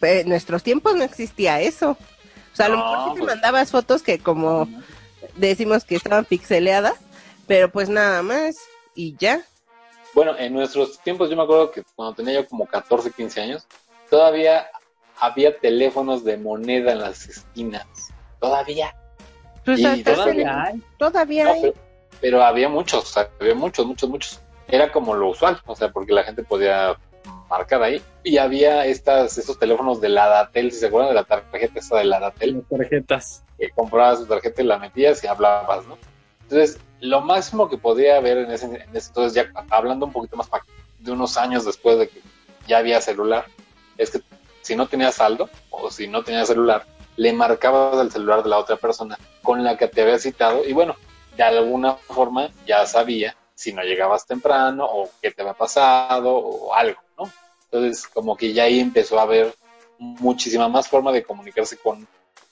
pues, en nuestros tiempos no existía eso. O sea, a lo No, mejor sí te pues- mandabas fotos que como decimos que estaban pixeleadas, pero pues nada más y ya. Bueno, en nuestros tiempos yo me acuerdo que cuando tenía yo como 14, 15 años, todavía había teléfonos de moneda en las esquinas. Todavía. Pues Y todavía hay. todavía No, hay. pero, pero había muchos, o sea, había muchos, muchos, muchos. Era como lo usual, o sea, porque la gente podía marcar ahí. Y había estas, estos teléfonos de la Datel, si se acuerdan de la tarjeta esta de la Datel, Las tarjetas. que comprabas tu tarjeta y la metías y hablabas, ¿no? Entonces, lo máximo que podía haber en ese, en ese entonces, ya hablando un poquito más de unos años después de que ya había celular, es que si no tenías saldo o si no tenías celular, le marcabas el celular de la otra persona con la que te había citado y bueno, de alguna forma ya sabía si no llegabas temprano o qué te había pasado o algo, ¿no? Entonces, como que ya ahí empezó a haber muchísima más forma de comunicarse con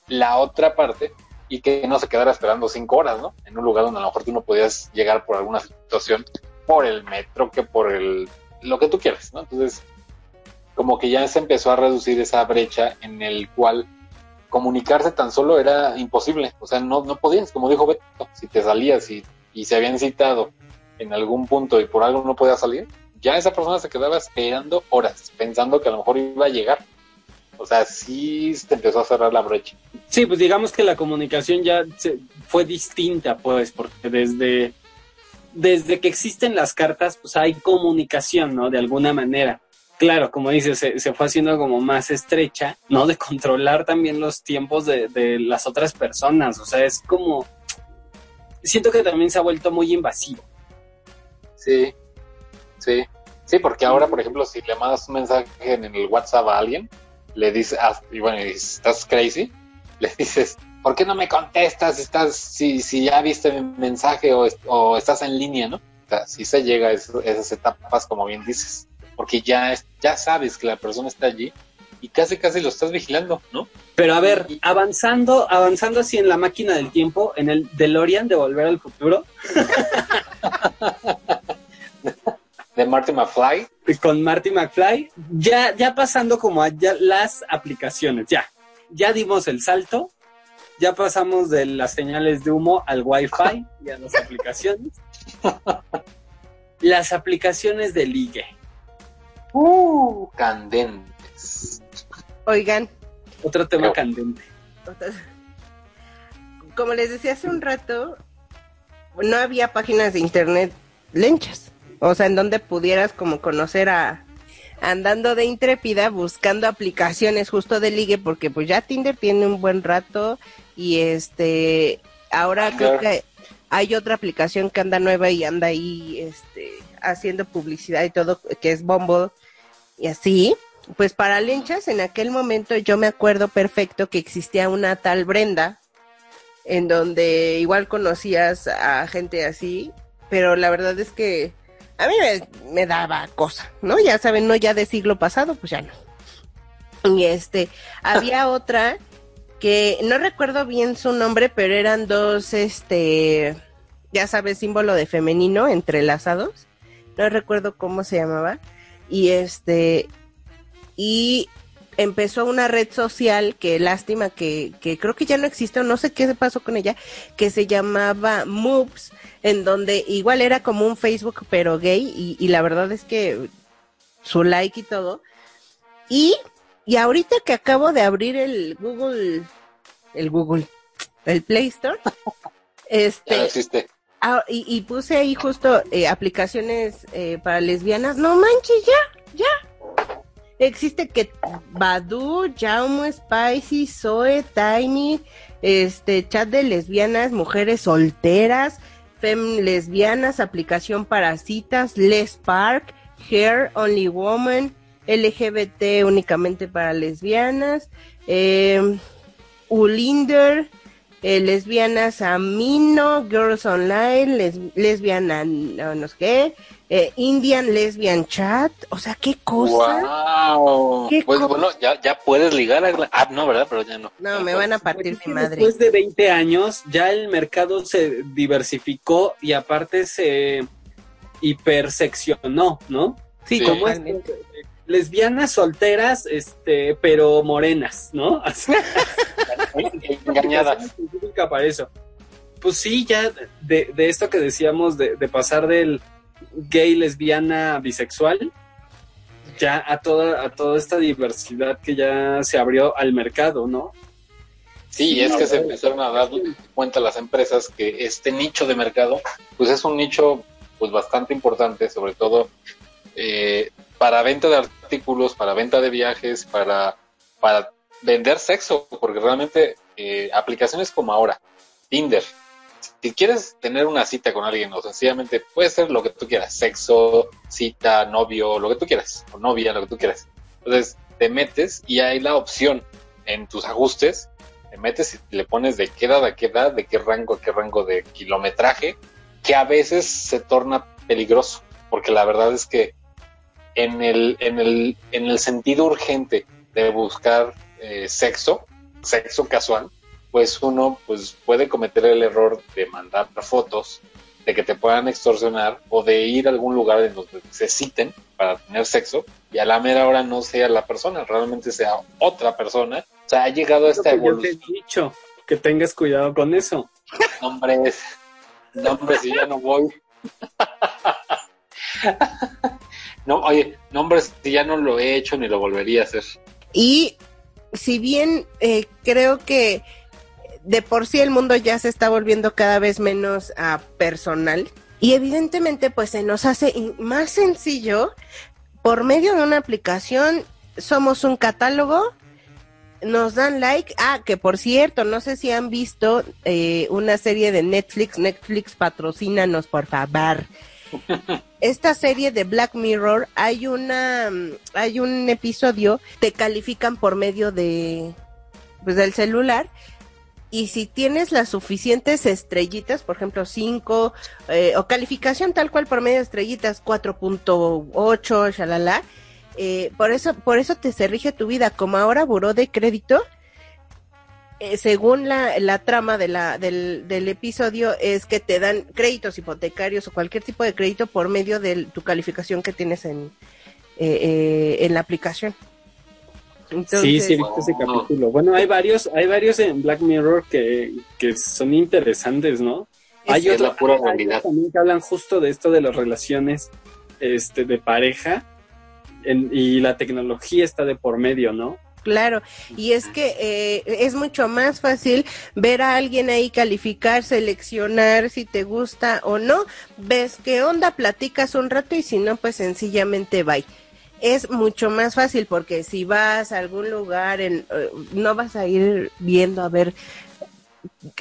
la otra parte y que no se quedara esperando cinco horas, ¿no? En un lugar donde a lo mejor tú no podías llegar por alguna situación, por el metro, que por el lo que tú quieras, ¿no? Entonces, como que ya se empezó a reducir esa brecha en el cual comunicarse tan solo era imposible, o sea, no, no podías, como dijo Beto, si te salías y, y se habían citado en algún punto y por algo no podía salir, ya esa persona se quedaba esperando horas, pensando que a lo mejor iba a llegar. O sea, sí se empezó a cerrar la brecha. Sí, pues digamos que la comunicación ya se- fue distinta, pues, porque desde, desde que existen las cartas, pues hay comunicación, ¿no? De alguna manera. Claro, como dices, se, se fue haciendo como más estrecha, ¿no? De controlar también los tiempos de, de las otras personas. O sea, es como. Siento que también se ha vuelto muy invasivo. Sí, sí, sí, porque ahora, por ejemplo, si le mandas un mensaje en el WhatsApp a alguien, le dices, ah, y bueno, estás crazy, le dices, ¿por qué no me contestas? Estás, si, si ya viste mi mensaje o, o estás en línea, ¿no? O sea, si se llega a esas etapas, como bien dices, porque ya, es- ya sabes que la persona está allí y casi, casi lo estás vigilando, ¿no? Pero a ver, avanzando, avanzando así en la máquina del tiempo, en el DeLorean de Volver al Futuro, De Marty McFly, con Marty McFly, ya, ya pasando como a ya las aplicaciones, ya, ya dimos el salto, ya pasamos de las señales de humo al Wi-Fi y a las aplicaciones. Las aplicaciones de ligue. uh, candentes. Oigan, Otro tema candente. como les decía hace un rato, no había páginas de internet lenchas. O sea, en donde pudieras como conocer a andando de intrépida buscando aplicaciones justo de ligue porque pues ya Tinder tiene un buen rato y este ahora creo que hay otra aplicación que anda nueva y anda ahí este haciendo publicidad y todo que es Bumble y así pues para lenchas en aquel momento yo me acuerdo perfecto que existía una tal Brenda en donde igual conocías a gente así, pero la verdad es que a mí me, me daba cosa, ¿no? Ya saben, no ya de siglo pasado, pues ya no. Y este, había otra que no recuerdo bien su nombre, pero eran dos, este, ya sabes, símbolo de femenino entrelazados. No recuerdo cómo se llamaba. Y este, y empezó una red social que lástima que, que creo que ya no existe o no sé qué pasó con ella, que se llamaba Moves, en donde igual era como un Facebook pero gay y, y la verdad es que su like y todo. Y, y ahorita que acabo de abrir el Google, el Google, el Play Store, Ya no este, existe. Ah, y, y puse ahí justo eh, aplicaciones eh, para lesbianas. No manches, ya, ya. Existe que Badu, Jaume, Spicy, Zoe, Tiny, este, chat de lesbianas, mujeres solteras, fem lesbianas, aplicación para citas, Les Park, Hair, Only Woman, LGBT únicamente para lesbianas, eh, Ulinder, eh, lesbianas Amino, Girls Online, les, lesbiana no sé qué, eh, Indian Lesbian Chat, o sea, qué cosa. Wow. ¿Qué Pues co- bueno, ya, ya puedes ligar a... Ah, no, ¿verdad? Pero ya no. No, me van a partir Pues, mi madre. Después de 20 años, ya el mercado se diversificó y aparte se hiperseccionó, ¿no? Sí, Sí. Como es lesbianas solteras, este, pero morenas, ¿no? Así, Engañadas. para eso. Pues sí, ya de, de esto que decíamos, de, de pasar del gay, lesbiana, bisexual, ya a toda, a toda esta diversidad que ya se abrió al mercado, ¿no? Sí, es que se empezaron a dar cuenta las empresas que este nicho de mercado, pues es un nicho pues bastante importante, sobre todo eh, para venta de artículos, para venta de viajes, para, para vender sexo, porque realmente eh, aplicaciones como ahora, Tinder, si quieres tener una cita con alguien o sencillamente puede ser lo que tú quieras, sexo, cita, novio, lo que tú quieras, o novia, lo que tú quieras. Entonces te metes y hay la opción en tus ajustes te metes y le pones de qué edad a qué edad, de qué rango a qué rango de kilometraje, que a veces se torna peligroso, porque la verdad es que en el, en el, en el sentido urgente de buscar eh, sexo, sexo casual, pues uno pues puede cometer el error de mandar fotos, de que te puedan extorsionar o de ir a algún lugar en donde se citen para tener sexo y a la mera hora no sea la persona, realmente sea otra persona. O sea, ha llegado a esta que yo te evolución. he dicho, que tengas cuidado con eso. Nombres, nombres, si ya no voy. No, oye, nombres, si ya no lo he hecho ni lo volvería a hacer. Y si bien eh, creo que de por sí el mundo ya se está volviendo cada vez menos ah, personal. Y evidentemente pues se nos hace más sencillo por medio de una aplicación somos un catálogo nos dan like. Ah que por cierto no sé si han visto eh, una serie de Netflix. Netflix patrocínanos por favor. Esta serie de Black Mirror hay una hay un episodio te califican por medio de pues del celular y si tienes las suficientes estrellitas, por ejemplo 5 eh, o calificación tal cual por medio de estrellitas 4.8, shalala, eh, por eso por eso te se rige tu vida como ahora buró de crédito eh, según la, la trama de la, del, del episodio, es que te dan créditos hipotecarios o cualquier tipo de crédito por medio de tu calificación que tienes en, eh, en la aplicación. Entonces, sí, sí, he visto ese capítulo. Bueno, hay varios, hay varios en Black Mirror que, que son interesantes, ¿no? Hay es otro- la pura hay otros realidad. también que hablan justo de esto de las relaciones este, de pareja en- y la tecnología está de por medio, ¿no? Claro, y es que eh, es mucho más fácil ver a alguien ahí calificar, seleccionar si te gusta o no, ves qué onda, platicas un rato y si no, pues sencillamente bye. Es mucho más fácil porque si vas a algún lugar, en, eh, no vas a ir viendo a ver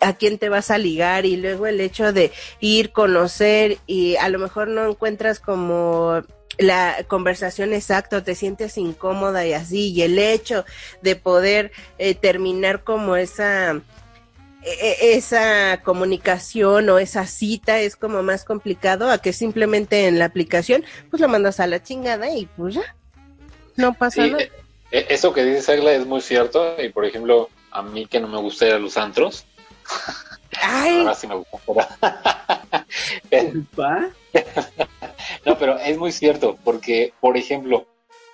a quién te vas a ligar y luego el hecho de ir, conocer y a lo mejor no encuentras como la conversación exacta, te sientes incómoda y así, y el hecho de poder eh, terminar como esa esa comunicación o esa cita es como más complicado a que simplemente en la aplicación pues lo mandas a la chingada y pues ya no pasa Sí, nada. eh, eso que dices, Agla, es muy cierto. Y por ejemplo, a mí que no me gusta ir a los antros, Ay, ahora sí me gusta. no, pero es muy cierto, porque, por ejemplo,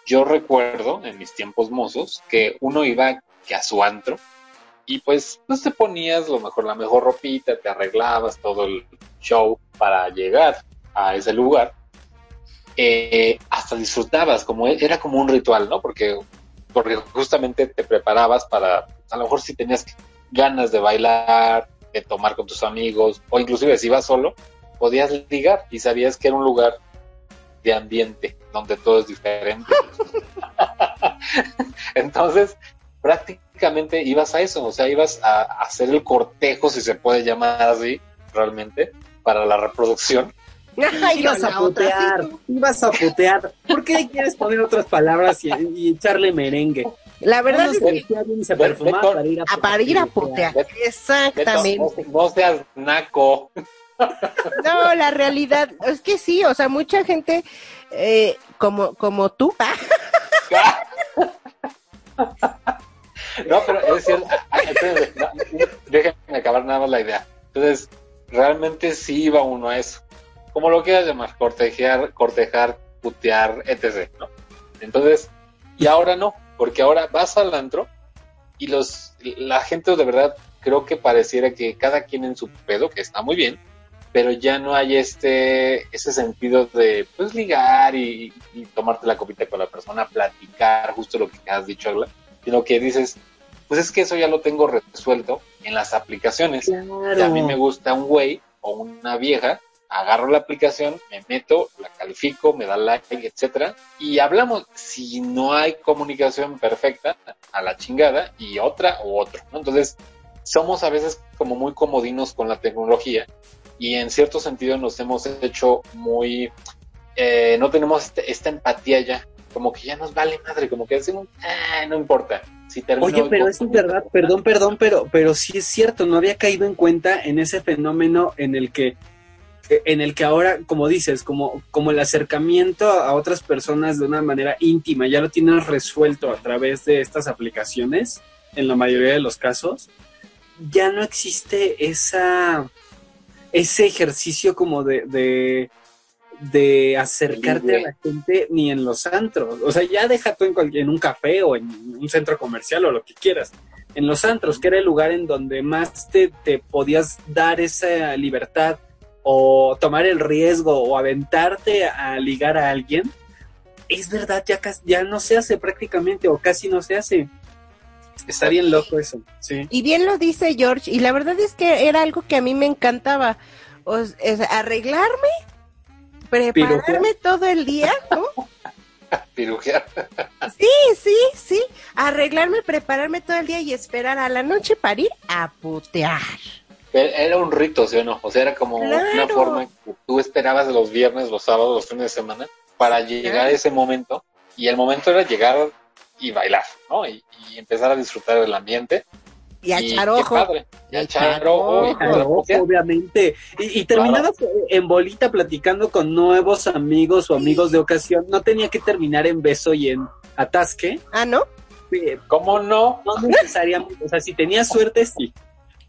yo recuerdo en mis tiempos mozos que uno iba que a su antro y pues, pues te ponías lo mejor, la mejor ropita, te arreglabas todo el show para llegar a ese lugar. Eh, hasta disfrutabas, como e, era como un ritual, ¿no? Porque, porque justamente te preparabas para, a lo mejor si tenías ganas de bailar, de tomar con tus amigos, o inclusive si ibas solo, podías ligar y sabías que era un lugar de ambiente donde todo es diferente. Entonces, prácticamente ibas a eso, o sea, ibas a, hacer el cortejo, si se puede llamar así, realmente, para la reproducción. Ay, Ibas a otra, putear, sí, ibas a putear. ¿Por qué quieres poner otras palabras y, y echarle merengue? La verdad es que y se perfumaba para ir a, a para ir a putear. Beto, Exactamente. no, no seas naco. No, la realidad es que sí, o sea, mucha gente eh, como como tú, No, pero es espérenme, no, déjenme acabar nada la idea. Entonces, realmente sí iba uno a eso. Como lo quieras llamar, cortejar, cortejar, putear, etc. ¿no? Entonces, y ahora no, porque ahora vas al antro y los la gente de verdad creo que pareciera que cada quien en su pedo, que está muy bien, pero ya no hay este ese sentido de pues ligar y, tomarte la copita con la persona, platicar, justo lo que has dicho, sino que dices, pues es que eso ya lo tengo resuelto en las aplicaciones. Claro. Si a mí me gusta un güey o una vieja, agarro la aplicación, me meto, la califico, me da like, etcétera, y hablamos. Si no hay comunicación perfecta, a la chingada, y otra o otro, ¿no? Entonces, somos a veces como muy comodinos con la tecnología, y en cierto sentido nos hemos hecho muy, eh, no tenemos este- esta empatía ya, como que ya nos vale madre, como que decimos, ah, no importa. Si Oye, pero es verdad, perdón, perdón, pero, pero sí es cierto, no había caído en cuenta en ese fenómeno en el que, en el que ahora, como dices, como, como el acercamiento a otras personas de una manera íntima, ya lo tienes resuelto a través de estas aplicaciones, en la mayoría de los casos, ya no existe esa, ese ejercicio como de, de, de acercarte a la gente ni en los antros. O sea, ya deja tú en, cualquier- en un café o en un centro comercial o lo que quieras. En los antros, que era el lugar en donde más te, te podías dar esa libertad o tomar el riesgo o aventarte a ligar a alguien, es verdad, ya, ya no se hace prácticamente o casi no se hace. Está bien loco eso, sí. Y bien lo dice George, y la verdad es que era algo que a mí me encantaba. O s- es arreglarme, prepararme todo el día, ¿no? pirujear. Sí, sí, sí. Arreglarme, prepararme todo el día y esperar a la noche para ir a putear. Era un rito, ¿sí o no? O sea, era como una forma que tú esperabas los viernes, los sábados, los fines de semana para llegar a ese momento. Y el momento era llegar y bailar, ¿no? Y, y empezar a disfrutar del ambiente. Y a echar ojo. Y a echar ojo. obviamente. Y, y terminabas en bolita platicando con nuevos amigos o amigos de ocasión. No tenía que terminar en beso y en atasque. Ah, ¿no? Eh, ¿Cómo no? No necesariamente, o sea, si tenías suerte, sí.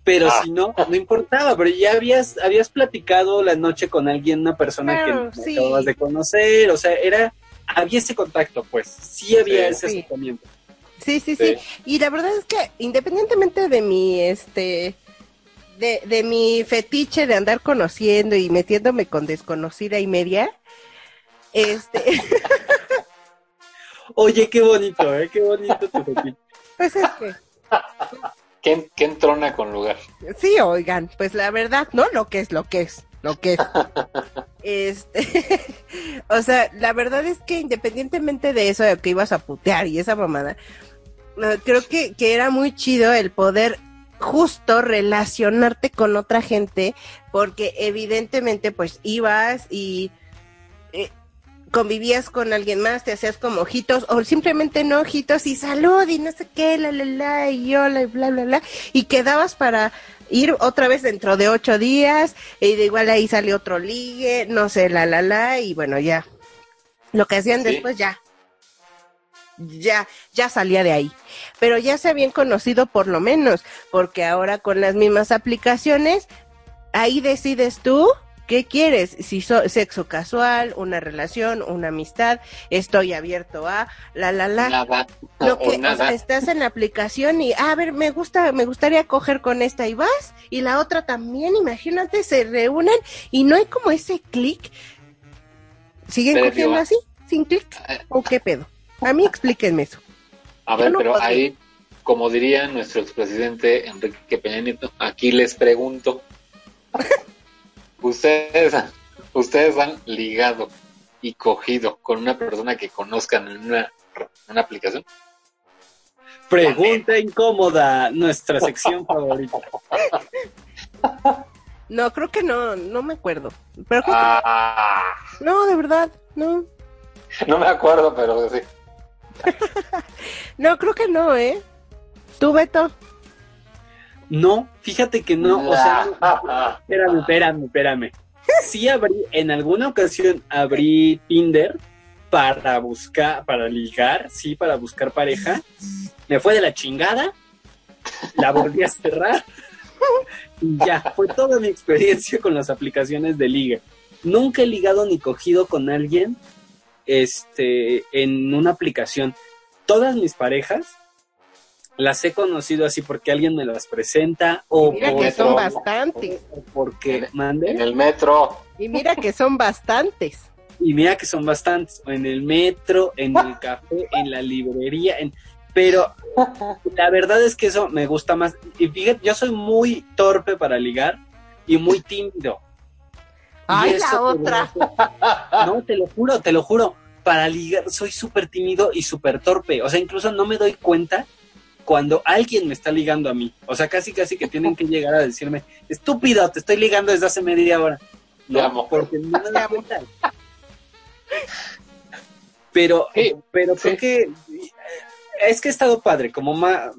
Pero Ah. si no, no importaba, pero ya habías, habías platicado la noche con alguien, una persona Claro, que sí. acabas de conocer, o sea, era, había ese contacto, pues, sí había Sí. ese Sí. acercamiento. Sí, sí, sí, Sí. Y la verdad es que independientemente de mi, este, de, de mi fetiche de andar conociendo y metiéndome con desconocida y media, este, Oye, qué bonito, ¿eh? Qué bonito tu fetiche. pues es que, ¿Qué, qué entrona con lugar? sí, oigan, pues la verdad, ¿no? Lo que es, lo que es, lo que es. Este, o sea, la verdad es que independientemente de eso, de que ibas a putear y esa mamada, creo que, que era muy chido el poder justo relacionarte con otra gente, porque evidentemente pues ibas y eh, convivías con alguien más, te hacías como ojitos, o simplemente no ojitos y salud y no sé qué, la la la, y hola y bla bla bla, y quedabas para ir otra vez dentro de ocho días, y de igual ahí sale otro ligue, no sé, la la la, y bueno, ya. Lo que hacían Sí. después ya. Ya, ya salía de ahí. Pero ya se habían conocido por lo menos, porque ahora con las mismas aplicaciones, ahí decides tú qué quieres, si so- sexo casual, una relación, una amistad, estoy abierto a, la la la Nada. lo que o nada. sea, estás en la aplicación y "Ah, a ver me gusta me gustaría coger con esta y vas y la otra también imagínate se reúnen y no hay como ese clic siguen Pero cogiendo digo, así sin clic eh, o qué pedo a mí explíquenme eso A ver, no pero podría. ahí, como diría nuestro expresidente Enrique Peña Nieto, aquí les pregunto. ustedes, ustedes han ligado y cogido con una persona que conozcan en una, aplicación. Pregunta incómoda, nuestra sección favorita. No, creo que no, no me acuerdo. Pero Ah, que- no, de verdad, no. no me acuerdo, pero sí. No, creo que no, ¿eh? ¿Tú, Beto? No, fíjate que no, o sea, espérame, espérame, espérame. Sí abrí, en alguna ocasión abrí Tinder para buscar, para ligar, sí, para buscar pareja. Me fue de la chingada, la volví a cerrar y ya, fue toda mi experiencia con las aplicaciones de liga. Nunca he ligado ni cogido con alguien este, en una aplicación. Todas mis parejas las he conocido así porque alguien me las presenta o Mira por que son bastantes. o porque En mande. el metro. Y mira que son bastantes. Y mira que son bastantes, en el metro, en el café, en la librería, en... pero la verdad es que eso me gusta más. Y fíjate, yo soy muy torpe para ligar y muy tímido. Y Ay, eso la otra. No, te lo juro, te lo juro. Para ligar soy súper tímido y súper torpe. O sea, incluso no me doy cuenta cuando alguien me está ligando a mí. O sea, casi casi que tienen que llegar a decirme, estúpido, te estoy ligando desde hace media hora. Amo. porque no me doy cuenta. Pero, Sí, pero sí. creo que eh, es que ha estado padre, como más,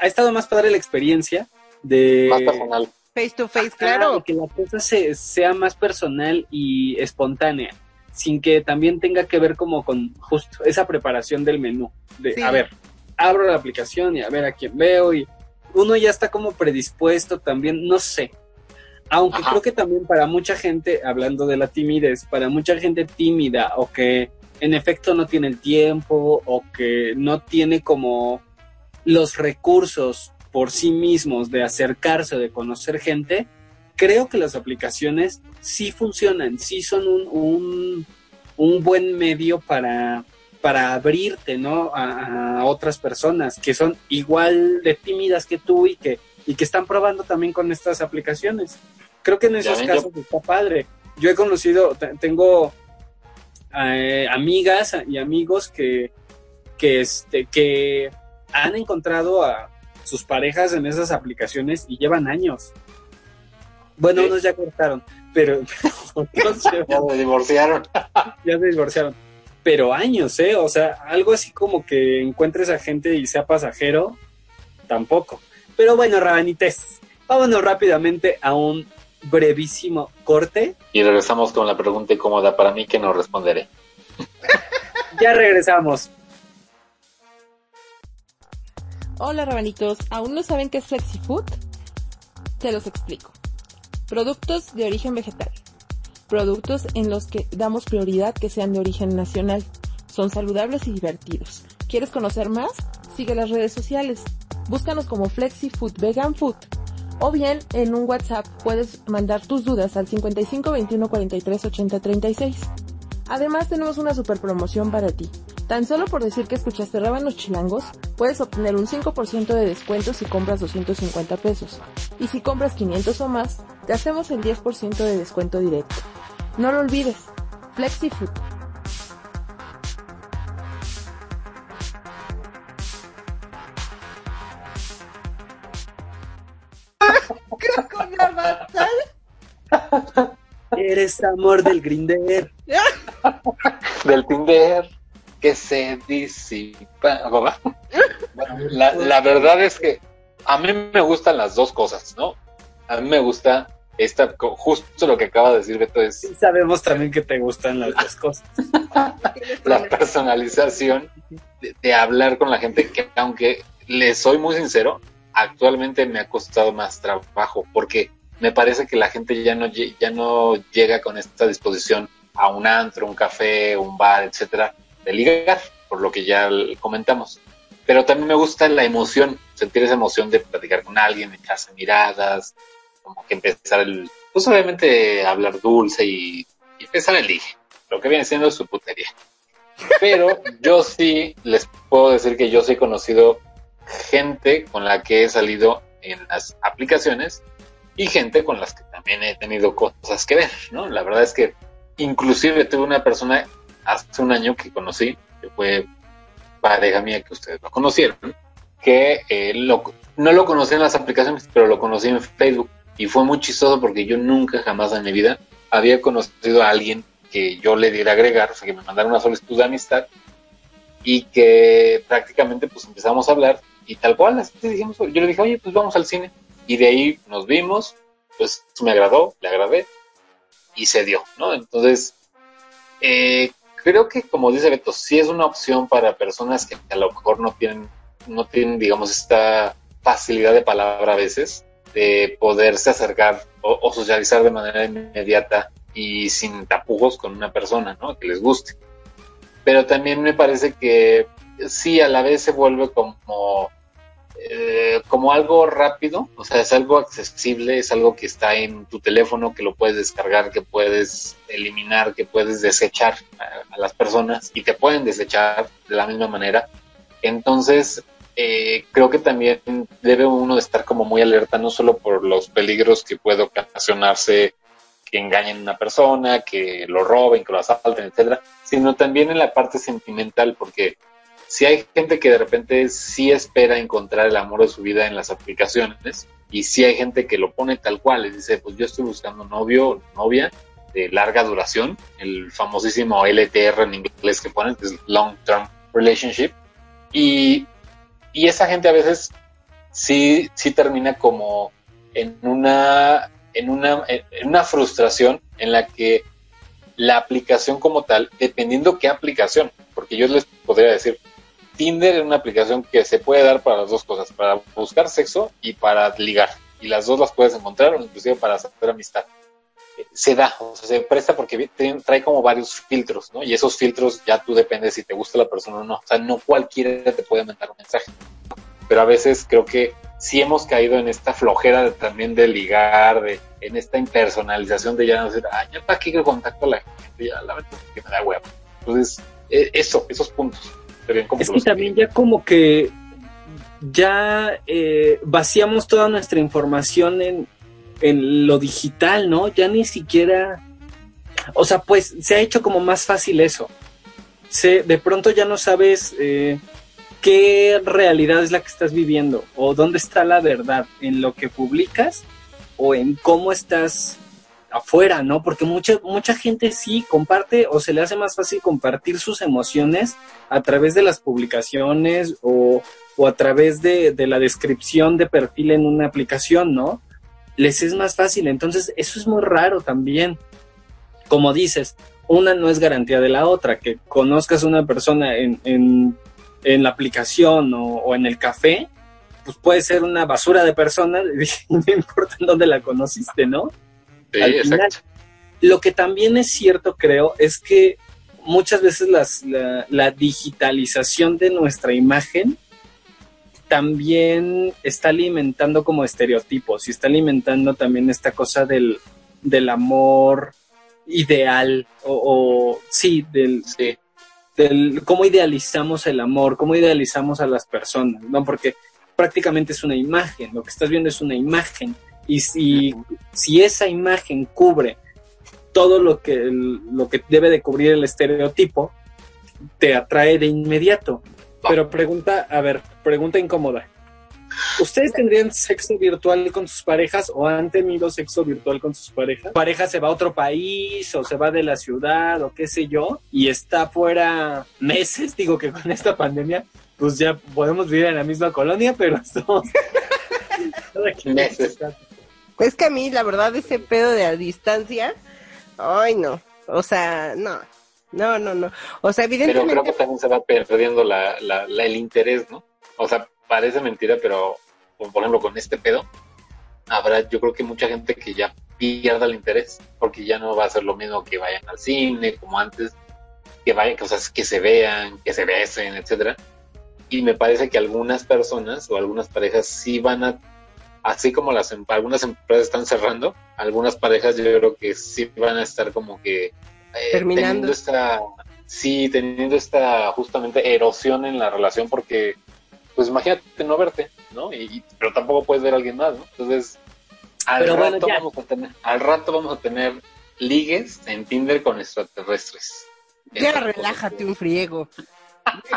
ha estado más padre la experiencia de Más personal. Face to face, claro. y que la cosa se- sea más personal y espontánea, sin que también tenga que ver como con justo esa preparación del menú. De, Sí. a ver, abro la aplicación y a ver a quién veo y uno ya está como predispuesto también, no sé. Aunque Ajá. creo que también para mucha gente, hablando de la timidez, para mucha gente tímida o que en efecto no tiene el tiempo o que no tiene como los recursos por sí mismos de acercarse, de conocer gente, creo que las aplicaciones sí funcionan, sí son un, un, un buen medio para, para abrirte ¿no? a, a otras personas que son igual de tímidas que tú y que, y que están probando también con estas aplicaciones. Creo que en Ya esos yo- casos está padre. Yo he conocido, te- tengo eh, amigas y amigos que, que, este, que han encontrado a sus parejas en esas aplicaciones y llevan años. Bueno, Sí. unos ya cortaron, pero otros llevan- Ya me divorciaron. ya se divorciaron. Pero años, ¿eh? O sea, algo así como que encuentres a gente y sea pasajero, tampoco. Pero bueno, Rabanites, vámonos rápidamente a un brevísimo corte. Y regresamos con la pregunta incómoda para mí que no responderé. Ya regresamos. Hola rabanitos, ¿aún no saben qué es FlexiFood? Se los explico. Productos de origen vegetal. Productos en los que damos prioridad que sean de origen nacional. Son saludables y divertidos. ¿Quieres conocer más? Sigue las redes sociales. Búscanos como FlexiFood Vegan Food. O bien en un WhatsApp puedes mandar tus dudas al 55 21 43 80 36. Además tenemos una super promoción para ti. Tan solo por decir que escuchaste Rábanos Chilangos, puedes obtener un 5% de descuento si compras 250 pesos. Y si compras 500 o más, te hacemos el 10% de descuento directo. No lo olvides, FlexiFood. Con la batalla. Eres amor del Grinder. Del Tinder que se disipa. ¿Cómo va? Bueno, la, la verdad es que a mí me gustan las dos cosas, ¿no? A mí me gusta esta, justo lo que acaba de decir Beto es Sí sabemos también que te gustan las dos cosas. la personalización de, de hablar con la gente que aunque le soy muy sincero, actualmente me ha costado más trabajo porque me parece que la gente ya no ya no llega con esta disposición a un antro, un café, un bar, etcétera, de ligar, por lo que ya comentamos. Pero también me gusta la emoción, sentir esa emoción de platicar con alguien, echarse miradas, como que empezar el, pues obviamente hablar dulce y, y empezar el ligue, lo que viene siendo su putería. Pero yo sí les puedo decir que yo sí he conocido gente con la que he salido en las aplicaciones y gente con las que también he tenido cosas que ver, ¿no? La verdad es que inclusive tuve una persona hace un año que conocí, que fue pareja mía que ustedes lo conocieron, que eh, lo- no lo conocí en las aplicaciones, pero lo conocí en Facebook. Y fue muy chistoso porque yo nunca jamás en mi vida había conocido a alguien que yo le diera agregar, o sea, que me mandara una solicitud de amistad y que prácticamente pues empezamos a hablar y tal cual, así dijimos, yo le dije, oye, pues vamos al cine. Y de ahí nos vimos, pues me agradó, le agradé y se dio, ¿no? Entonces, eh, creo que como dice Beto, sí es una opción para personas que a lo mejor no tienen, no tienen, digamos, esta facilidad de palabra a veces, de poderse acercar o, o socializar de manera inmediata y sin tapujos con una persona, ¿no? Que les guste. Pero también me parece que sí, a la vez se vuelve como eh, como algo rápido, o sea, es algo accesible, es algo que está en tu teléfono, que lo puedes descargar, que puedes eliminar, que puedes desechar a, las personas y te pueden desechar de la misma manera. Entonces, eh, creo que también debe uno estar como muy alerta, no solo por los peligros que puede ocasionarse que engañen a una persona, que lo roben, que lo asalten, etcétera, sino también en la parte sentimental, porque si hay gente que de repente sí espera encontrar el amor de su vida en las aplicaciones y si hay gente que lo pone tal cual, les dice, pues yo estoy buscando novio o novia de larga duración, el famosísimo LTR en inglés que ponen, que es Long Term Relationship, y, y esa gente a veces sí, sí termina como en una, en una, en una frustración en la que la aplicación como tal, dependiendo qué aplicación, porque yo les podría decir, Tinder es una aplicación que se puede dar para las dos cosas, para buscar sexo y para ligar. Y las dos las puedes encontrar, o inclusive para hacer amistad. Se da, o sea, se presta porque trae como varios filtros, ¿no? Y esos filtros ya tú dependes si te gusta la persona o no. O sea, no cualquiera te puede mandar un mensaje. Pero a veces creo que sí hemos caído en esta flojera de, también de ligar, de, en esta impersonalización de ya no decir, ah, ya para qué contacto a la gente, ya la verdad que me da huevo. Entonces, eh, eso, esos puntos es que también ya como que ya eh, vaciamos toda nuestra información en, en lo digital, ¿no? Ya ni siquiera, o sea, pues se ha hecho como más fácil eso. Se, de pronto ya no sabes eh, qué realidad es la que estás viviendo o dónde está la verdad, en lo que publicas o en cómo estás afuera, ¿no? Porque mucha, mucha gente sí comparte o se le hace más fácil compartir sus emociones a través de las publicaciones o, o a través de, de, la descripción de perfil en una aplicación, ¿no? Les es más fácil. Entonces, eso es muy raro también. Como dices, una no es garantía de la otra. Que conozcas a una persona en, en, la aplicación o, o en el café, pues puede ser una basura de persona, no importa en dónde la conociste, ¿no? Sí, final, lo que también es cierto, creo, es que muchas veces las, la, la, digitalización de nuestra imagen también está alimentando como estereotipos y está alimentando también esta cosa del, del amor ideal o, o sí, del, sí. del cómo idealizamos el amor, cómo idealizamos a las personas, ¿no? Porque prácticamente es una imagen, lo que estás viendo es una imagen y si, si esa imagen cubre todo lo que, lo que debe de cubrir el estereotipo, te atrae de inmediato. Pero pregunta, a ver, pregunta incómoda. ¿Ustedes tendrían sexo virtual con sus parejas o han tenido sexo virtual con sus parejas? Pareja se va a otro país o se va de la ciudad o qué sé yo y está fuera meses, digo que con esta pandemia, pues ya podemos vivir en la misma colonia, pero estamos... meses. Es que a mí, la verdad, ese pedo de a distancia, ay, no. O sea, no. No, no, no. O sea, evidentemente. Pero creo que también se va perdiendo la, la, la, el interés, ¿no? O sea, parece mentira, pero, por ejemplo, con este pedo, habrá, yo creo que mucha gente que ya pierda el interés, porque ya no va a ser lo mismo que vayan al cine, como antes, que vayan, sea, que se vean, que se besen, etcétera. Y me parece que algunas personas o algunas parejas sí van a así como las algunas empresas están cerrando, algunas parejas yo creo que sí van a estar como que eh, terminando teniendo esta sí teniendo esta justamente erosión en la relación porque pues imagínate no verte, ¿no? Y, pero tampoco puedes ver a alguien más, ¿no? Entonces al pero rato bueno, vamos a tener al rato vamos a tener ligues en Tinder con extraterrestres. Ya relájate un friego.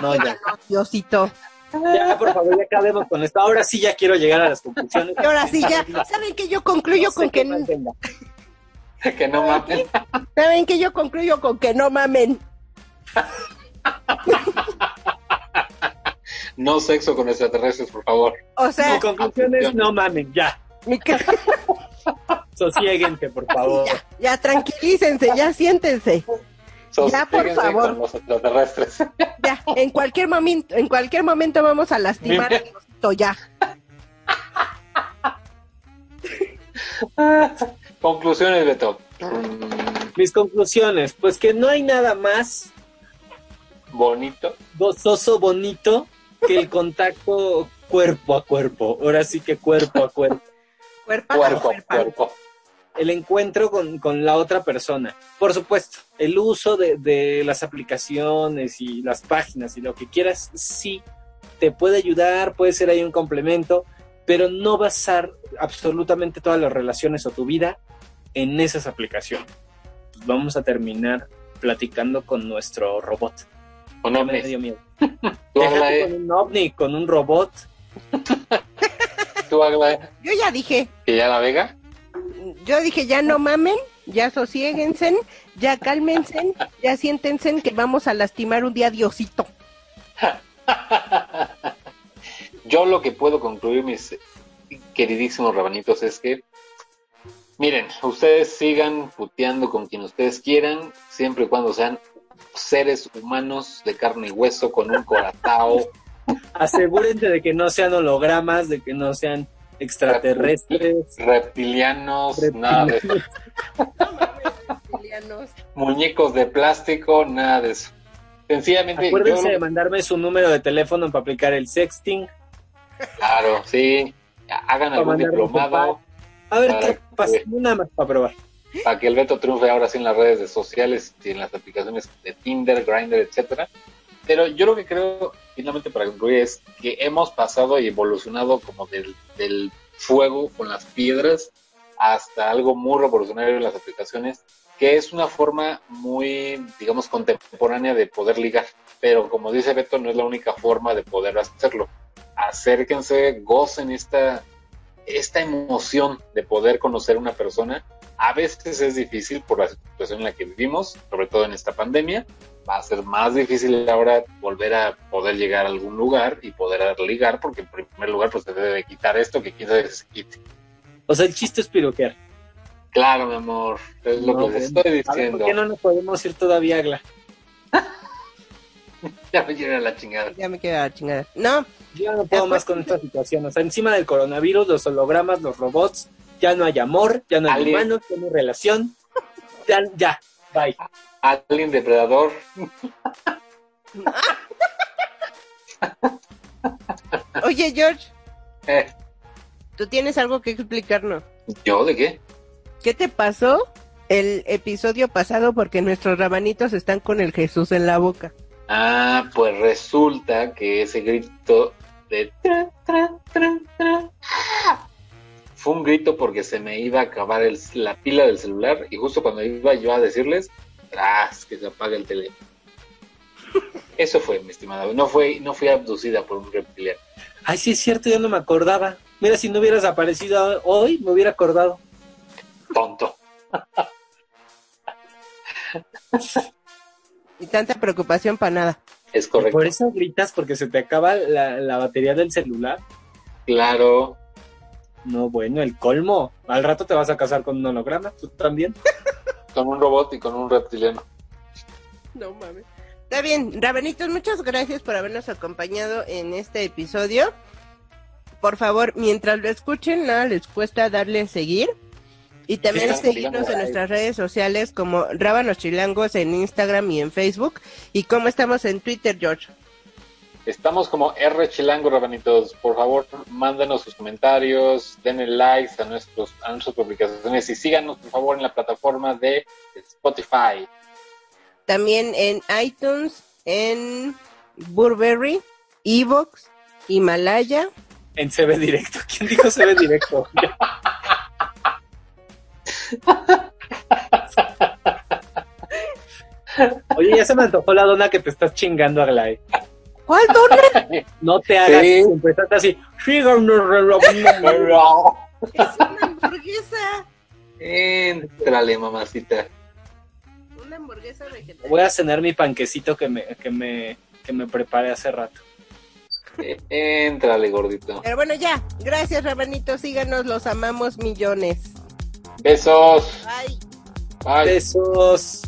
No, ya. Diosito. Ya, por favor, ya acabemos con esto. Ahora sí ya quiero llegar a las conclusiones. Y ahora sí, ya, ¿saben que yo concluyo No sé con que venga. que no mames. ¿Saben que yo concluyo con que no mamen? No sexo con extraterrestres, por favor. O sea, Mi conclusión es no mamen, ya. mi Sosiéguense, por favor. ya, ya tranquilícense, ya siéntense. Ya, por favor. con los extraterrestres. Ya, en cualquier momento, en cualquier momento vamos a lastimar al osito, ya. Conclusiones, Beto. Mis conclusiones, pues que no hay nada más Bonito. gozoso, bonito que el contacto cuerpo a cuerpo. Ahora sí que cuerpo a cuerpo. Cuerpo, cuerpa. cuerpo. El encuentro con, con la otra persona. Por supuesto, el uso de, de las aplicaciones y las páginas y lo que quieras, sí, te puede ayudar, puede ser ahí un complemento, pero no basar absolutamente todas las relaciones o tu vida en esas aplicaciones. Pues vamos a terminar platicando con nuestro robot. Con Ya me ovnis. dio miedo. Tú, Déjate Aglae. con un ovni, con un robot. Tú, Aglae. Yo ya dije, Que ya la vega. Yo dije, ya no mamen, ya sosiéguense, ya cálmense, ya siéntense que vamos a lastimar un día a Diosito. Yo lo que puedo concluir, mis queridísimos rabanitos, es que, miren, ustedes sigan puteando con quien ustedes quieran, siempre y cuando sean seres humanos de carne y hueso con un corazón. Asegúrense de que no sean hologramas, de que no sean extraterrestres. reptilianos, nada de eso. muñecos de plástico, nada de eso. Sencillamente, Acuérdense yo, de mandarme su número de teléfono para aplicar el sexting. claro, sí, hagan algún diplomado A ver qué pasa. Nada más para probar. para que el Beto triunfe ahora sí en las redes sociales y en las aplicaciones de Tinder, Grindr, etcétera. Pero yo lo que creo, finalmente para concluir, es que hemos pasado y evolucionado como del, fuego con las piedras hasta algo muy revolucionario en las aplicaciones, que es una forma muy, digamos, contemporánea de poder ligar. Pero como dice Beto, no es la única forma de poder hacerlo. Acérquense, gocen esta, esta emoción de poder conocer a una persona. A veces es difícil por la situación en la que vivimos, sobre todo en esta pandemia. Va a ser más difícil ahora volver a poder llegar a algún lugar y poder ligar, porque en primer lugar pues se debe quitar esto que quizás se quite. O sea, el chiste es piroquear. Claro, mi amor, es lo No, que les estoy A diciendo. ¿por qué no nos podemos ir todavía, Agla? Ya me llena la chingada. Ya me queda la chingada. No, Yo ya no puedo más con esta situación. O sea, encima del coronavirus, los hologramas, los robots, ya no hay amor, ya no hay humanos, ya no hay relación. Ya, ya, bye. Alien depredador. oye George, Eh, tú tienes algo que explicarnos. ¿Yo de qué? ¿Qué te pasó el episodio pasado? Porque nuestros rabanitos están con el Jesús en la boca. Ah, pues resulta que ese grito de tra, tra, tra, tra, fue un grito porque se me iba a acabar el- la pila del celular y justo cuando iba yo a decirles, tras que se apaga el teléfono. Eso fue, mi estimado. No fue, no fui abducida por un reptiliano. Ay, sí es cierto, yo no me acordaba. Mira, si no hubieras aparecido hoy, me hubiera acordado. Tonto. Y tanta preocupación para nada. Es correcto. Por eso gritas, porque se te acaba la, la batería del celular. Claro. No, bueno, el colmo. Al rato te vas a casar con un holograma, tú también. Con un robot y con un reptiliano. No mames. Está bien, Rabanitos, muchas gracias por habernos acompañado en este episodio. Por favor, mientras lo escuchen, nada les cuesta darle a seguir. Y también seguirnos en nuestras redes sociales como Rábanos Chilangos en Instagram y en Facebook. Y como estamos en Twitter, George. Estamos como R Chilango, Rabanitos. Por favor, mándanos sus comentarios, denle likes a, nuestros, a nuestras publicaciones y síganos, por favor, en la plataforma de Spotify. También en iTunes, en Burberry, Evox, Himalaya. En CB Directo. ¿Quién dijo CB Directo? Oye, ya se me antojó la dona que te estás chingando, Aglai. ¿Cuál doner? No te hagas, Sí. empezaste así. Es una hamburguesa. Entrale, mamacita. Una hamburguesa vegetariana. Voy a cenar mi panquecito que me, que me, que me preparé hace rato. Entrale, gordito. Pero bueno, ya. Gracias, Rabanito. Síganos, los amamos millones. Besos. Bye. Bye. Besos.